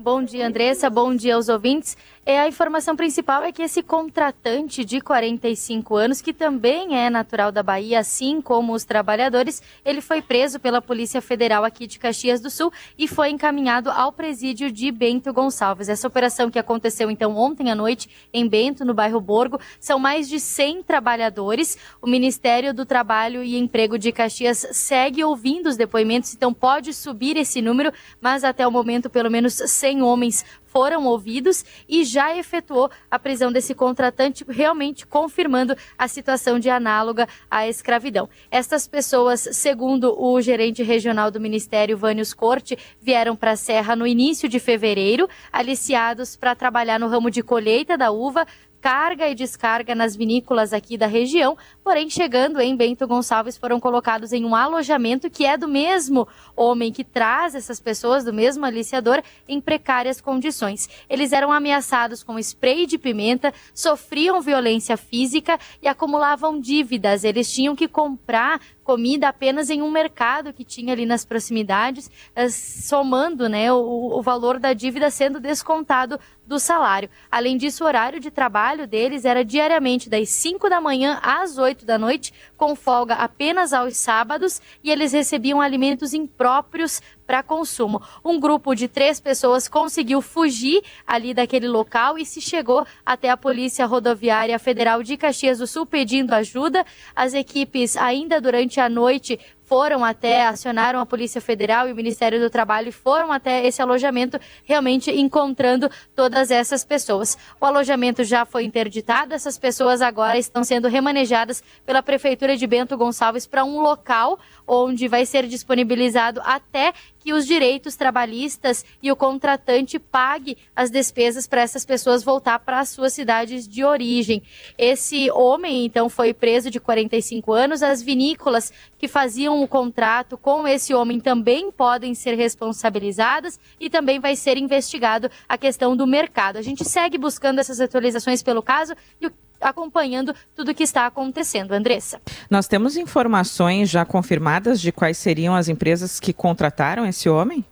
Bom dia, Andressa. Bom dia aos ouvintes. É, a informação principal é que esse contratante de 45 anos, que também é natural da Bahia, assim como os trabalhadores, ele foi preso pela Polícia Federal aqui de Caxias do Sul e foi encaminhado ao presídio de Bento Gonçalves. Essa operação que aconteceu então ontem à noite em Bento, no bairro Borgo, são mais de 100 trabalhadores. O Ministério do Trabalho e Emprego de Caxias segue ouvindo os depoimentos, então pode subir esse número, mas até o momento pelo menos 100 homens foram ouvidos e já efetuou a prisão desse contratante, realmente confirmando a situação de análoga à escravidão. Estas pessoas, segundo o gerente regional do Ministério, Vânios Corte, vieram para a Serra no início de fevereiro, aliciados para trabalhar no ramo de colheita da uva, carga e descarga nas vinícolas aqui da região, porém chegando em Bento Gonçalves foram colocados em um alojamento que é do mesmo homem que traz essas pessoas, do mesmo aliciador, em precárias condições. Eles eram ameaçados com spray de pimenta, sofriam violência física e acumulavam dívidas. Eles tinham que comprar comida apenas em um mercado que tinha ali nas proximidades, eh, somando né, o, o valor da dívida sendo descontado do salário. Além disso, o horário de trabalho deles era diariamente das 5 da manhã às 8 da noite, com folga apenas aos sábados, e eles recebiam alimentos impróprios para consumo. Um grupo de três pessoas conseguiu fugir ali daquele local e se chegou até a Polícia Rodoviária Federal de Caxias do Sul pedindo ajuda. As equipes, ainda durante a noite, foram até, acionaram a Polícia Federal e o Ministério do Trabalho e foram até esse alojamento, realmente encontrando todas essas pessoas. O alojamento já foi interditado, essas pessoas agora estão sendo remanejadas pela Prefeitura de Bento Gonçalves para um local onde vai ser disponibilizado até que os direitos trabalhistas e o contratante pague as despesas para essas pessoas voltar para as suas cidades de origem. Esse homem, então, foi preso de 45 anos. As vinícolas que faziam o contrato com esse homem também podem ser responsabilizadas e também vai ser investigado a questão do mercado. A gente segue buscando essas atualizações pelo caso e o acompanhando tudo o que está acontecendo. Andressa. Nós temos informações já confirmadas de quais seriam as empresas que contrataram esse homem?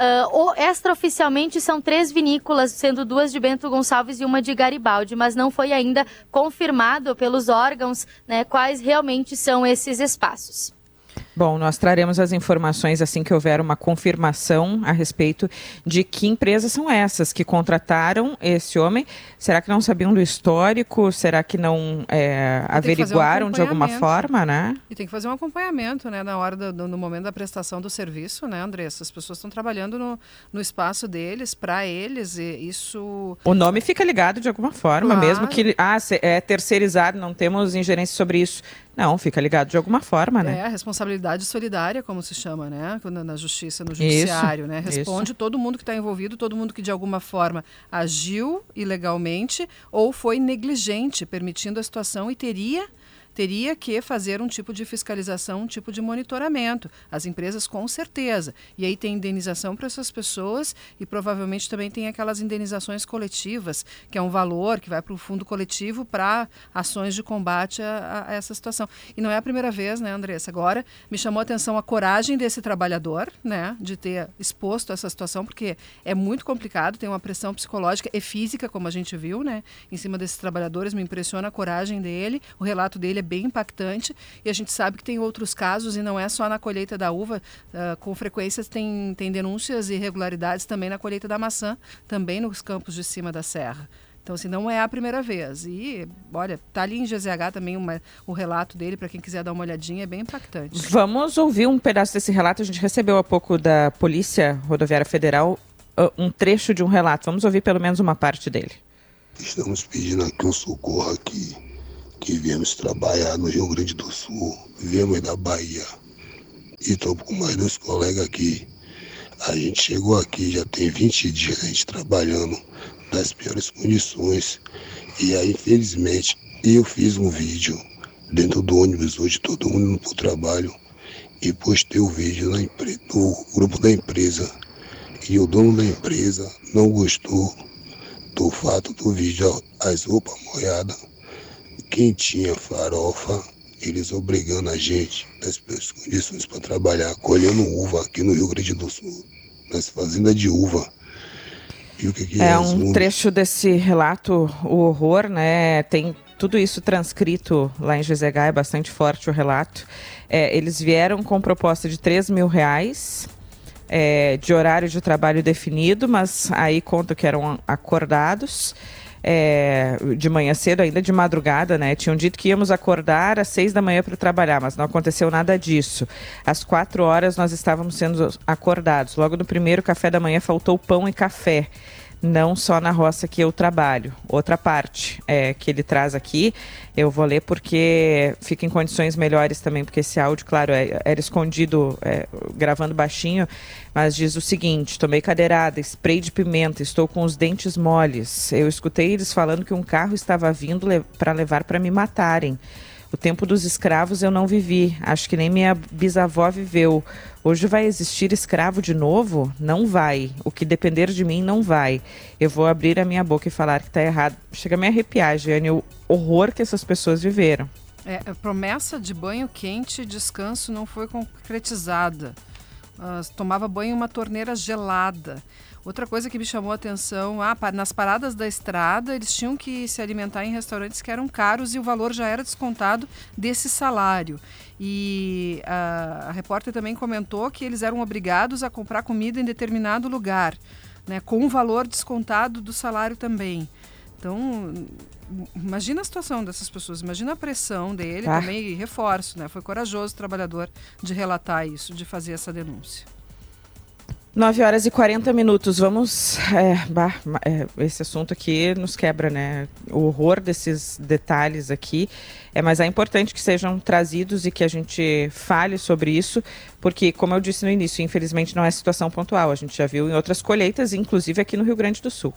Uh, extraoficialmente são três vinícolas, sendo duas de Bento Gonçalves e uma de Garibaldi, mas não foi ainda confirmado pelos órgãos né, quais realmente são esses espaços. Bom, nós traremos as informações assim que houver uma confirmação a respeito de que empresas são essas que contrataram esse homem. Será que não sabiam do histórico? Será que não é, averiguaram um de alguma forma, né? E tem que fazer um acompanhamento, né, na hora do, no momento da prestação do serviço, né, Andressa? As pessoas estão trabalhando no, no espaço deles, para eles, e isso. O nome fica ligado de alguma forma, claro. mesmo que ah, é terceirizado, não temos ingerência sobre isso. Não, fica ligado de alguma forma, né? É, a responsabilidade solidária, como se chama, né? Na justiça, no judiciário, isso, né? Responde isso. todo mundo que está envolvido, todo mundo que de alguma forma agiu ilegalmente ou foi negligente, permitindo a situação e teria teria que fazer um tipo de fiscalização, um tipo de monitoramento. As empresas, com certeza. E aí tem indenização para essas pessoas e provavelmente também tem aquelas indenizações coletivas, que é um valor que vai para o fundo coletivo para ações de combate a, a, essa situação. E não é a primeira vez, né, Andressa? Agora me chamou a atenção a coragem desse trabalhador, né, de ter exposto essa situação, porque é muito complicado, tem uma pressão psicológica e física, como a gente viu, né, em cima desses trabalhadores. Me impressiona a coragem dele, o relato dele é bem impactante e a gente sabe que tem outros casos e não é só na colheita da uva, uh, com frequência tem, tem denúncias e irregularidades também na colheita da maçã, também nos campos de cima da serra. Então, assim, não é a primeira vez. E, olha, tá ali em GZH também uma, o relato dele, para quem quiser dar uma olhadinha, é bem impactante. Vamos ouvir um pedaço desse relato. A gente recebeu há pouco da Polícia Rodoviária Federal uh, um trecho de um relato. Vamos ouvir pelo menos uma parte dele. Estamos pedindo aqui um socorro aqui, que viemos trabalhar no Rio Grande do Sul, viemos da Bahia. E estou com mais dois colegas aqui. A gente chegou aqui, já tem 20 dias a gente trabalhando nas piores condições. E aí, infelizmente, eu fiz um vídeo dentro do ônibus hoje, todo mundo indo para o trabalho, e postei o vídeo na no grupo da empresa. E o dono da empresa não gostou do fato do vídeo, as roupas molhadas, quentinha, farofa, eles obrigando a gente, nas piores condições, para trabalhar, colhendo uva aqui no Rio Grande do Sul, nas fazendas de uva que que é, é um trecho desse relato, o horror, né? Tem tudo isso transcrito lá em GZH, é bastante forte o relato. É, eles vieram com proposta de 3 mil reais é, de horário de trabalho definido, mas aí conta que eram acordados é, de manhã cedo, ainda de madrugada, né? Tinham dito que íamos acordar às seis da manhã para trabalhar, mas não aconteceu nada disso. Às quatro horas nós estávamos sendo acordados. Logo no primeiro café da manhã faltou pão e café não só na roça que eu trabalho. Outra parte é, que ele traz aqui, eu vou ler porque fica em condições melhores também, porque esse áudio, claro, é, era escondido, é, gravando baixinho, mas diz o seguinte: tomei cadeirada, spray de pimenta, estou com os dentes moles. Eu escutei eles falando que um carro estava vindo le para levar para me matarem. O tempo dos escravos eu não vivi, acho que nem minha bisavó viveu. Hoje vai existir escravo de novo? Não vai. O que depender de mim não vai. Eu vou abrir a minha boca e falar que está errado. Chega a me arrepiar, Jane, o horror que essas pessoas viveram. É, a promessa de banho quente e descanso não foi concretizada. Uh, tomava banho em uma torneira gelada. Outra coisa que me chamou a atenção, ah, nas paradas da estrada, eles tinham que se alimentar em restaurantes que eram caros e o valor já era descontado desse salário. E a, a repórter também comentou que eles eram obrigados a comprar comida em determinado lugar, né, com o valor descontado do salário também. Então, imagina a situação dessas pessoas, imagina a pressão dele ah. também, e reforço, né? Foi corajoso o trabalhador de relatar isso, de fazer essa denúncia. 9 horas e 40 minutos. Vamos. É, bah, é, esse assunto aqui nos quebra, né? O horror desses detalhes aqui. É, mas é importante que sejam trazidos e que a gente fale sobre isso, porque, como eu disse no início, infelizmente não é situação pontual. A gente já viu em outras colheitas, inclusive aqui no Rio Grande do Sul.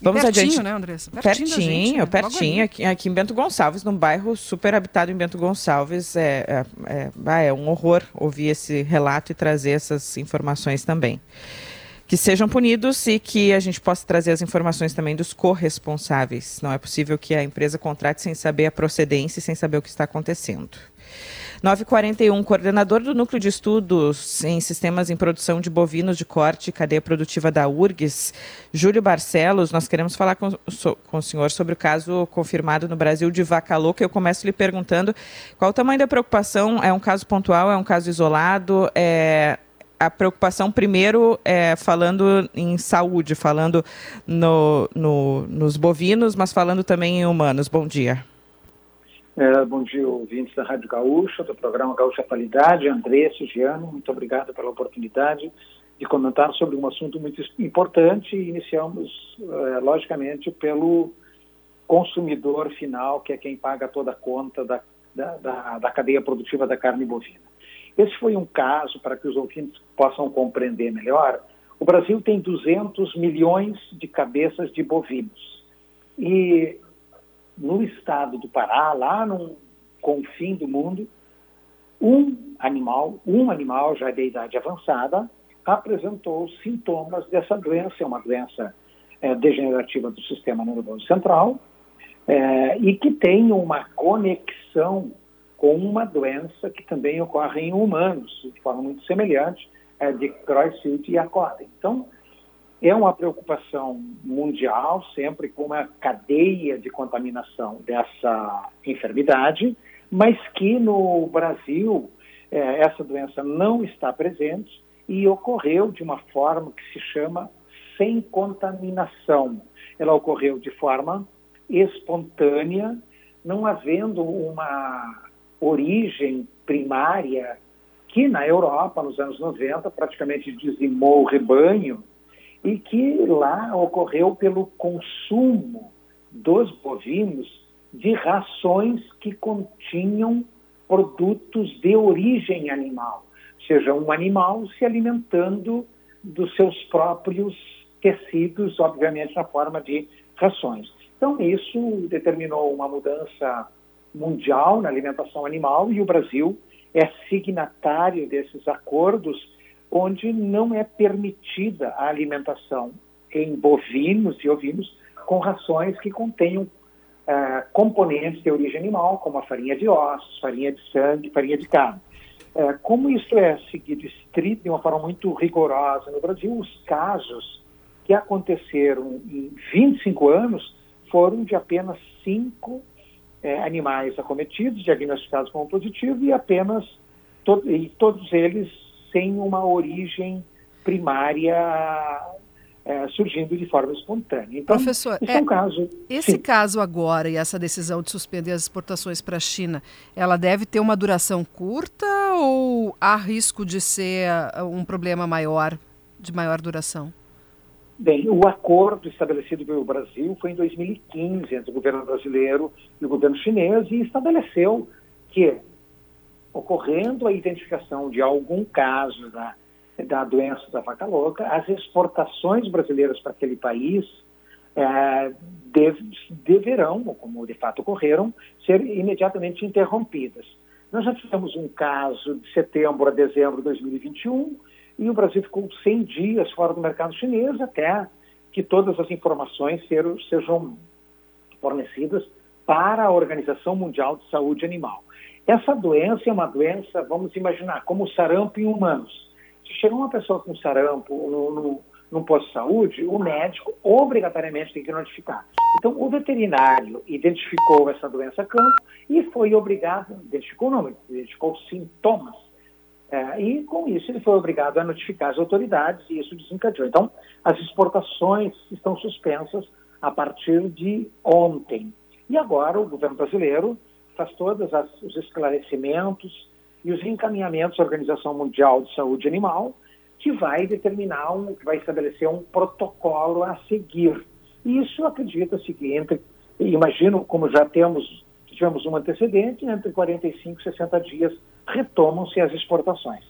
Vamos pertinho, adiante. né, Andressa? Pertinho, pertinho, gente, né? pertinho aqui, aqui, em Bento Gonçalves, num bairro super habitado em Bento Gonçalves. É, é, é, é um horror ouvir esse relato e trazer essas informações também. Que sejam punidos e que a gente possa trazer as informações também dos corresponsáveis. Não é possível que a empresa contrate sem saber a procedência e sem saber o que está acontecendo. 941, coordenador do Núcleo de Estudos em Sistemas em Produção de Bovinos de Corte e Cadeia Produtiva da URGS, Júlio Barcelos, nós queremos falar com, so, com o senhor sobre o caso confirmado no Brasil de vaca louca. Eu começo lhe perguntando qual o tamanho da preocupação, é um caso pontual, é um caso isolado, é a preocupação primeiro é falando em saúde, falando no, no, nos bovinos, mas falando também em humanos. Bom dia. É, bom dia, ouvintes da Rádio Gaúcha, do programa Gaúcha Qualidade, André Giano, muito obrigado pela oportunidade de comentar sobre um assunto muito importante e iniciamos, é, logicamente, pelo consumidor final, que é quem paga toda a conta da, da, da, da cadeia produtiva da carne bovina. Esse foi um caso, para que os ouvintes possam compreender melhor, o Brasil tem 200 milhões de cabeças de bovinos. E no estado do Pará, lá no confim do mundo, um animal, um animal já de idade avançada, apresentou sintomas dessa doença, é uma doença é, degenerativa do sistema nervoso central, é, e que tem uma conexão com uma doença que também ocorre em humanos, de forma muito semelhante, é, de Creutzfeldt e Jakob. Então, é uma preocupação mundial, sempre com uma cadeia de contaminação dessa enfermidade, mas que no Brasil eh, essa doença não está presente e ocorreu de uma forma que se chama sem contaminação. Ela ocorreu de forma espontânea, não havendo uma origem primária que na Europa, nos anos 90, praticamente dizimou o rebanho e que lá ocorreu pelo consumo dos bovinos de rações que continham produtos de origem animal, ou seja, um animal se alimentando dos seus próprios tecidos, obviamente na forma de rações. Então, isso determinou uma mudança mundial na alimentação animal e o Brasil é signatário desses acordos onde não é permitida a alimentação em bovinos e ovinos com rações que contenham uh, componentes de origem animal, como a farinha de ossos, farinha de sangue, farinha de carne. Uh, como isso é seguido estrito de uma forma muito rigorosa no Brasil, os casos que aconteceram em 25 anos foram de apenas cinco eh, animais acometidos, diagnosticados como positivo, e apenas to e todos eles sem uma origem primária é, surgindo de forma espontânea. Então, Professor, é, é um caso. Esse sim. caso agora e essa decisão de suspender as exportações para a China, ela deve ter uma duração curta ou há risco de ser uh, um problema maior, de maior duração? Bem, o acordo estabelecido pelo Brasil foi em 2015 entre o governo brasileiro e o governo chinês e estabeleceu que ocorrendo a identificação de algum caso da, da doença da vaca louca, as exportações brasileiras para aquele país é, deve, deverão, como de fato ocorreram, ser imediatamente interrompidas. Nós já tivemos um caso de setembro a dezembro de 2021 e o Brasil ficou 100 dias fora do mercado chinês até que todas as informações sejam fornecidas para a Organização Mundial de Saúde Animal. Essa doença é uma doença, vamos imaginar, como sarampo em humanos. Se chegar uma pessoa com sarampo no, no, posto de saúde, o médico obrigatoriamente tem que notificar. Então, o veterinário identificou essa doença campo e foi obrigado, identificou não, identificou sintomas. É, e com isso ele foi obrigado a notificar as autoridades e isso desencadeou. Então, as exportações estão suspensas a partir de ontem. E agora o governo brasileiro faz todos os esclarecimentos e os encaminhamentos à Organização Mundial de Saúde Animal, que vai determinar, um, que vai estabelecer um protocolo a seguir. E isso acredita-se que entre, imagino como já temos, tivemos um antecedente, entre 45 e 60 dias retomam-se as exportações.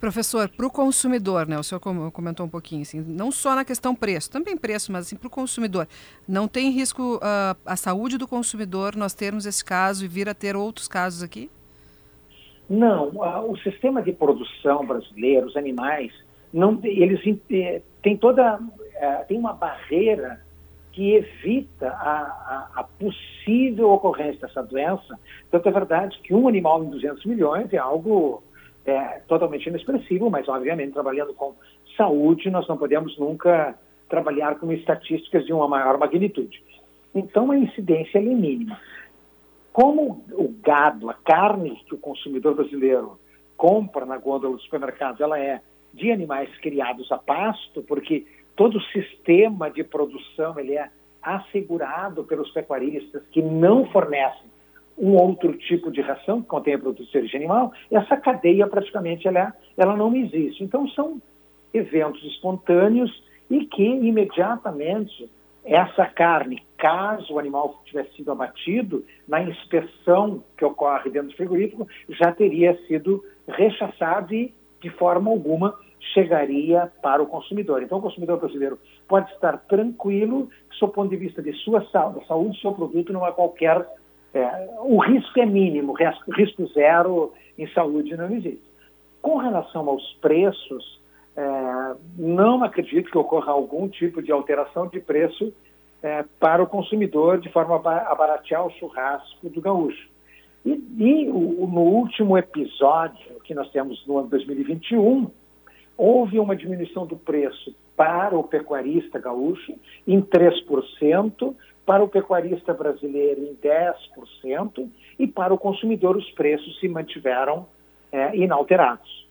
Professor, para o consumidor, né? O senhor comentou um pouquinho, assim, não só na questão preço, também preço, mas assim, para o consumidor, não tem risco uh, a saúde do consumidor nós termos esse caso e vir a ter outros casos aqui? Não, o sistema de produção brasileiro, os animais, não, eles eh, têm toda, uh, tem uma barreira que evita a, a, a, possível ocorrência dessa doença. Tanto é verdade que um animal em 200 milhões é algo é, totalmente inexpressivo, mas obviamente trabalhando com saúde nós não podemos nunca trabalhar com estatísticas de uma maior magnitude. Então a incidência é mínima. Como o gado, a carne que o consumidor brasileiro compra na gôndola do supermercado, ela é de animais criados a pasto, porque todo o sistema de produção ele é assegurado pelos pecuaristas que não fornecem um outro tipo de ração que contém produtos de origem animal, essa cadeia praticamente ela, ela não existe. Então são eventos espontâneos e que imediatamente essa carne, caso o animal tivesse sido abatido, na inspeção que ocorre dentro do frigorífico, já teria sido rechaçado e, de forma alguma, chegaria para o consumidor. Então, o consumidor brasileiro pode estar tranquilo, do ponto de vista de sua saúde, da saúde do seu produto, não há qualquer é, o risco é mínimo, risco zero em saúde não existe. Com relação aos preços, é, não acredito que ocorra algum tipo de alteração de preço é, para o consumidor de forma a baratear o churrasco do gaúcho. E, e o, no último episódio que nós temos no ano 2021, houve uma diminuição do preço para o pecuarista gaúcho em 3%, para o pecuarista brasileiro em 10% e para o consumidor os preços se mantiveram é, inalterados.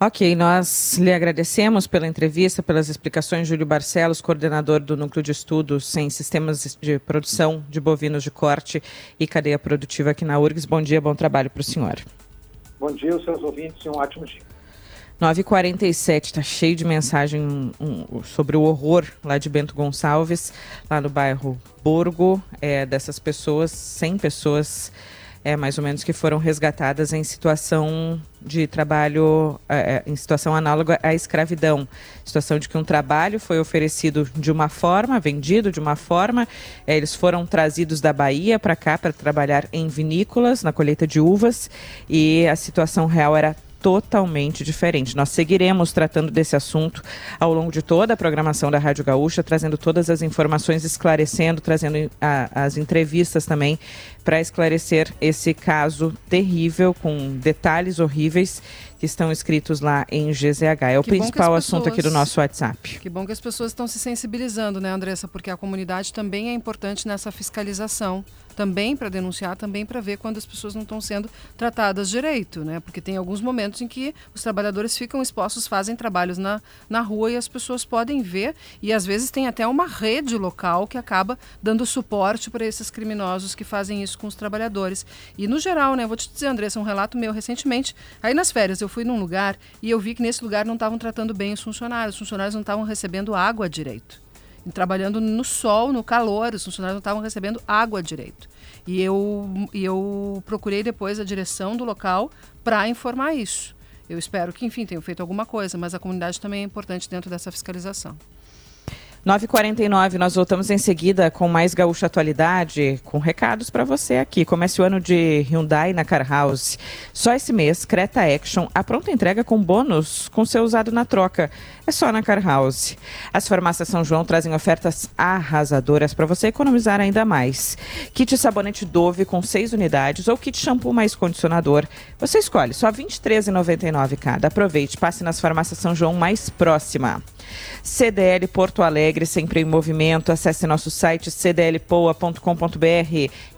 Ok, nós lhe agradecemos pela entrevista, pelas explicações, Júlio Barcelos, coordenador do Núcleo de Estudos em Sistemas de Produção de Bovinos de Corte e Cadeia Produtiva aqui na URGS. Bom dia, bom trabalho para o senhor. Bom dia aos seus ouvintes e um ótimo dia. 9h47, está cheio de mensagem um, sobre o horror lá de Bento Gonçalves, lá no bairro Borgo, é, dessas pessoas, 100 pessoas é, mais ou menos, que foram resgatadas em situação de trabalho, é, é, em situação análoga à escravidão. Situação de que um trabalho foi oferecido de uma forma, vendido de uma forma, é, eles foram trazidos da Bahia para cá para trabalhar em vinícolas, na colheita de uvas, e a situação real era totalmente diferente. Nós seguiremos tratando desse assunto ao longo de toda a programação da Rádio Gaúcha, trazendo todas as informações, esclarecendo, trazendo a, as entrevistas também para esclarecer esse caso terrível, com detalhes horríveis que estão escritos lá em GZH. É o que principal pessoas, assunto aqui do nosso WhatsApp. Que bom que as pessoas estão se sensibilizando, né, Andressa? Porque a comunidade também é importante nessa fiscalização também para denunciar, também para ver quando as pessoas não estão sendo tratadas direito, né? Porque tem alguns momentos em que os trabalhadores ficam expostos, fazem trabalhos na, na rua e as pessoas podem ver e às vezes tem até uma rede local que acaba dando suporte para esses criminosos que fazem isso com os trabalhadores. E no geral, né? Vou te dizer, Andressa, um relato meu recentemente, aí nas férias eu fui num lugar e eu vi que nesse lugar não estavam tratando bem os funcionários, os funcionários não estavam recebendo água direito trabalhando no sol, no calor, os funcionários não estavam recebendo água direito. E eu, e eu procurei depois a direção do local para informar isso. Eu espero que, enfim, tenham feito alguma coisa, mas a comunidade também é importante dentro dessa fiscalização. 9h49, nós voltamos em seguida com mais Gaúcha Atualidade, com recados para você aqui. Comece o ano de Hyundai na Car House. Só esse mês, Creta Action, a pronta entrega com bônus com seu usado na troca. É só na Car House. As farmácias São João trazem ofertas arrasadoras para você economizar ainda mais. Kit sabonete Dove com 6 unidades ou kit shampoo mais condicionador. Você escolhe, só R$ 23,99 cada. Aproveite, passe nas farmácias São João mais próxima. CDL Porto Alegre, sempre em movimento. Acesse nosso site cdlpoa.com.br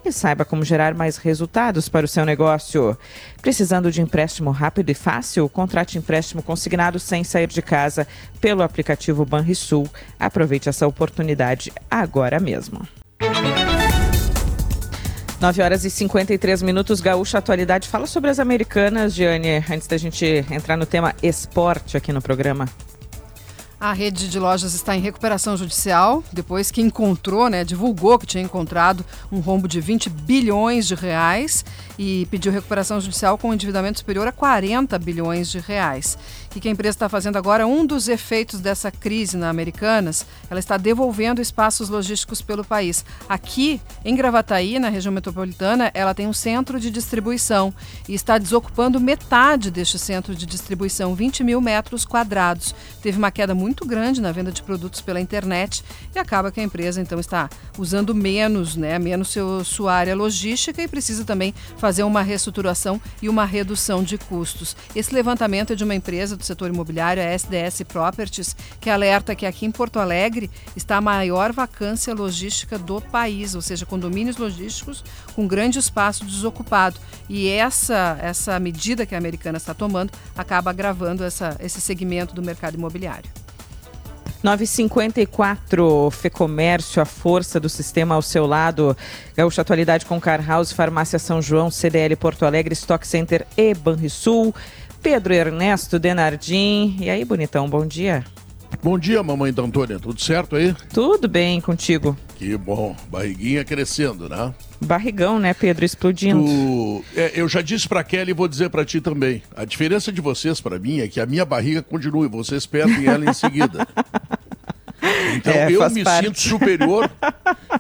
e saiba como gerar mais resultados para o seu negócio. Precisando de empréstimo rápido e fácil? Contrate empréstimo consignado sem sair de casa pelo aplicativo Banrisul. Aproveite essa oportunidade agora mesmo. 9 horas e 53 minutos, Gaúcha Atualidade. Fala sobre as americanas, Giane, antes da gente entrar no tema esporte aqui no programa. A rede de lojas está em recuperação judicial, depois que encontrou, né, divulgou que tinha encontrado um rombo de 20 bilhões de reais e pediu recuperação judicial com um endividamento superior a 40 bilhões de reais. O que a empresa está fazendo agora? Um dos efeitos dessa crise na Americanas, ela está devolvendo espaços logísticos pelo país. Aqui, em Gravataí, na região metropolitana, ela tem um centro de distribuição e está desocupando metade deste centro de distribuição, 20 mil metros quadrados. Teve uma queda muito grande na venda de produtos pela internet e acaba que a empresa então está usando menos, né, menos seu, sua área logística e precisa também fazer uma reestruturação e uma redução de custos. Esse levantamento é de uma empresa do setor imobiliário, a SDS Properties, que alerta que aqui em Porto Alegre está a maior vacância logística do país, ou seja, condomínios logísticos com grande espaço desocupado. E essa, essa medida que a americana está tomando acaba agravando essa, esse segmento do mercado imobiliário. 954 Fecomércio, a força do sistema ao seu lado. Gaúcha Atualidade com Car House, Farmácia São João, CDL Porto Alegre, Stock Center e Banrisul. Pedro Ernesto Denardim. E aí, bonitão, bom dia. Bom dia, mamãe da Antônia. Tudo certo aí? Tudo bem contigo. Que bom. Barriguinha crescendo, né? Barrigão, né, Pedro? Explodindo. Tu... É, eu já disse pra Kelly e vou dizer pra ti também. A diferença de vocês para mim é que a minha barriga continua e vocês perdem ela em seguida. Então é, eu me parte. sinto superior.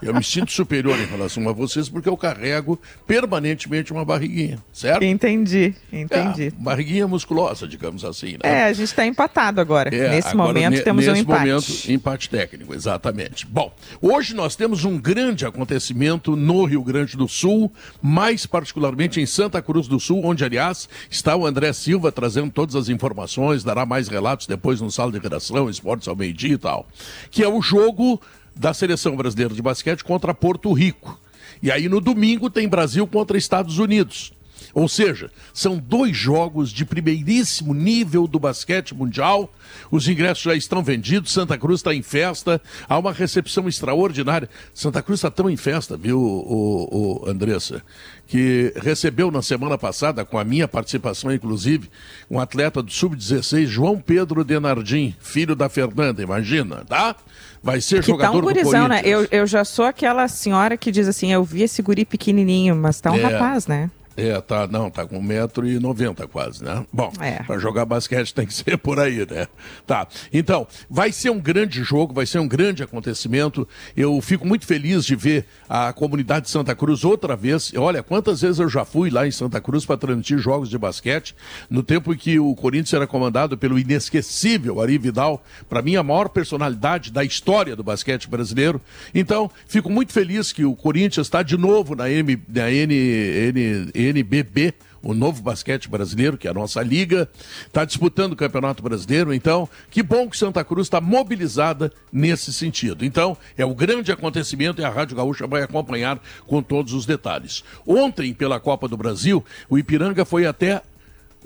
Eu me sinto superior em relação a vocês porque eu carrego permanentemente uma barriguinha, certo? Entendi, entendi. É, barriguinha musculosa, digamos assim. Né? É, a gente está empatado agora. É, nesse agora, momento temos nesse um empate. momento, empate técnico, exatamente. Bom, hoje nós temos um grande acontecimento no Rio Grande do Sul, mais particularmente em Santa Cruz do Sul, onde, aliás, está o André Silva trazendo todas as informações, dará mais relatos depois no sala de redação, esportes ao meio-dia e tal. Que é o jogo da seleção brasileira de basquete contra Porto Rico. E aí no domingo tem Brasil contra Estados Unidos. Ou seja, são dois jogos de primeiríssimo nível do basquete mundial. Os ingressos já estão vendidos, Santa Cruz está em festa, há uma recepção extraordinária. Santa Cruz está tão em festa, viu, o, o Andressa, que recebeu na semana passada, com a minha participação inclusive, um atleta do Sub-16, João Pedro Denardim, filho da Fernanda, imagina, tá? Vai ser Que tá jogador um do gurizão, né? Corinthians. Eu, eu já sou aquela senhora que diz assim, eu vi esse guri pequenininho, mas tá um É. rapaz, né? É, tá, não, tá com 1,90m quase, né? Bom, É. pra jogar basquete tem que ser por aí, né? Tá. Então, vai ser um grande jogo, vai ser um grande acontecimento. Eu fico muito feliz de ver a comunidade de Santa Cruz outra vez. Olha, quantas vezes eu já fui lá em Santa Cruz para transmitir jogos de basquete, no tempo em que o Corinthians era comandado pelo inesquecível Ari Vidal, para mim a maior personalidade da história do basquete brasileiro. Então, fico muito feliz que o Corinthians está de novo na, M, na N, N, NBB, o novo basquete brasileiro, que é a nossa liga, está disputando o Campeonato Brasileiro. Então, que bom que Santa Cruz está mobilizada nesse sentido. Então, é o grande acontecimento e a Rádio Gaúcha vai acompanhar com todos os detalhes. Ontem, pela Copa do Brasil, o Ipiranga foi até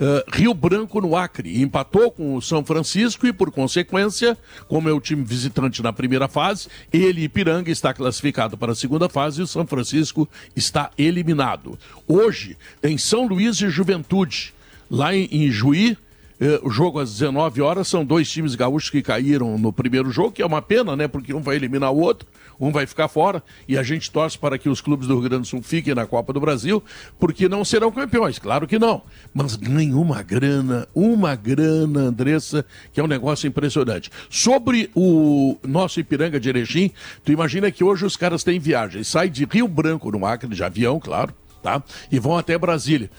Uh, Rio Branco no Acre. Empatou com o São Francisco e, por consequência, como é o time visitante na primeira fase, ele, Ipiranga, está classificado para a segunda fase e o São Francisco está eliminado. Hoje tem São Luís e Juventude. Lá em, em Juí, eh, o jogo às 19 horas, são dois times gaúchos que caíram no primeiro jogo, que é uma pena, né? Porque um vai eliminar o outro, um vai ficar fora, e a gente torce para que os clubes do Rio Grande do Sul fiquem na Copa do Brasil, porque não serão campeões, claro que não. Mas ganham uma grana, uma grana, Andressa, que é um negócio impressionante. Sobre o nosso Ipiranga de Erechim, tu imagina que hoje os caras têm viagem, saem de Rio Branco, no Acre, de avião, claro, tá? E vão até Brasília.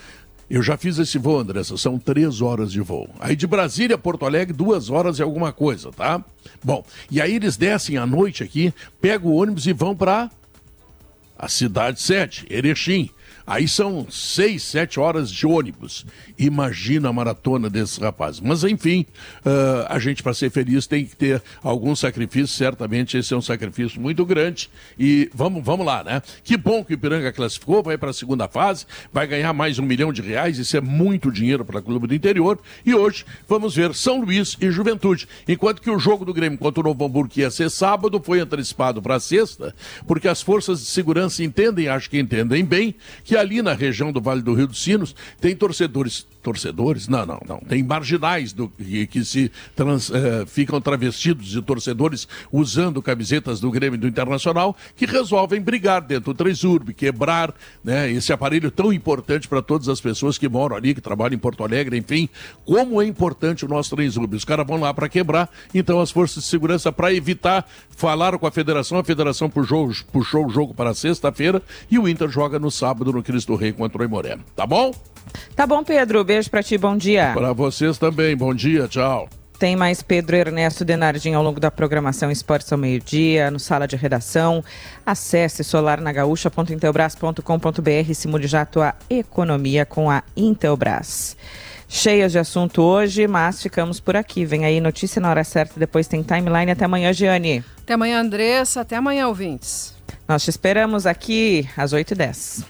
Eu já fiz esse voo, Andressa, são três horas de voo. Aí de Brasília a Porto Alegre, duas horas e alguma coisa, tá? Bom, e aí eles descem à noite aqui, pegam o ônibus e vão para a cidade sede, Erechim. Aí são seis, sete horas de ônibus. Imagina a maratona desses rapazes. Mas, enfim, ah, a gente, para ser feliz, tem que ter algum sacrifício. Certamente esse é um sacrifício muito grande. E vamos, vamos lá, né? Que bom que o Ipiranga classificou, vai para a segunda fase, vai ganhar mais um milhão de reais. Isso é muito dinheiro para o clube do interior. E hoje vamos ver São Luís e Juventude. Enquanto que o jogo do Grêmio contra o Novo Hamburgo, ia ser sábado, foi antecipado para sexta, porque as forças de segurança entendem, acho que entendem bem, que ali na região do Vale do Rio dos Sinos tem torcedores. Torcedores? Não, não, não. Tem marginais do, que, que se trans, eh, ficam travestidos de torcedores usando camisetas do Grêmio do Internacional que resolvem brigar dentro do Tresurb, quebrar né, esse aparelho tão importante para todas as pessoas que moram ali, que trabalham em Porto Alegre, enfim. Como é importante o nosso Tresurb. Os caras vão lá para quebrar, então as forças de segurança, para evitar, falaram com a federação, a federação puxou, puxou o jogo para sexta-feira e o Inter joga no sábado no Cristo Rei contra o Imoré. Tá bom? Tá bom, Pedro. Beijo pra ti, bom dia. Para vocês também. Bom dia, tchau. Tem mais Pedro Ernesto Denardim ao longo da programação Esportes ao meio-dia, no Sala de Redação. Acesse solarnagaúcha.intelbras.com.br e simule já a tua economia com a Intelbras. Cheias de assunto hoje, mas ficamos por aqui. Vem aí notícia na hora certa, depois tem timeline. Até amanhã, Giane. Até amanhã, Andressa. Até amanhã, ouvintes. Nós te esperamos aqui às 8h10.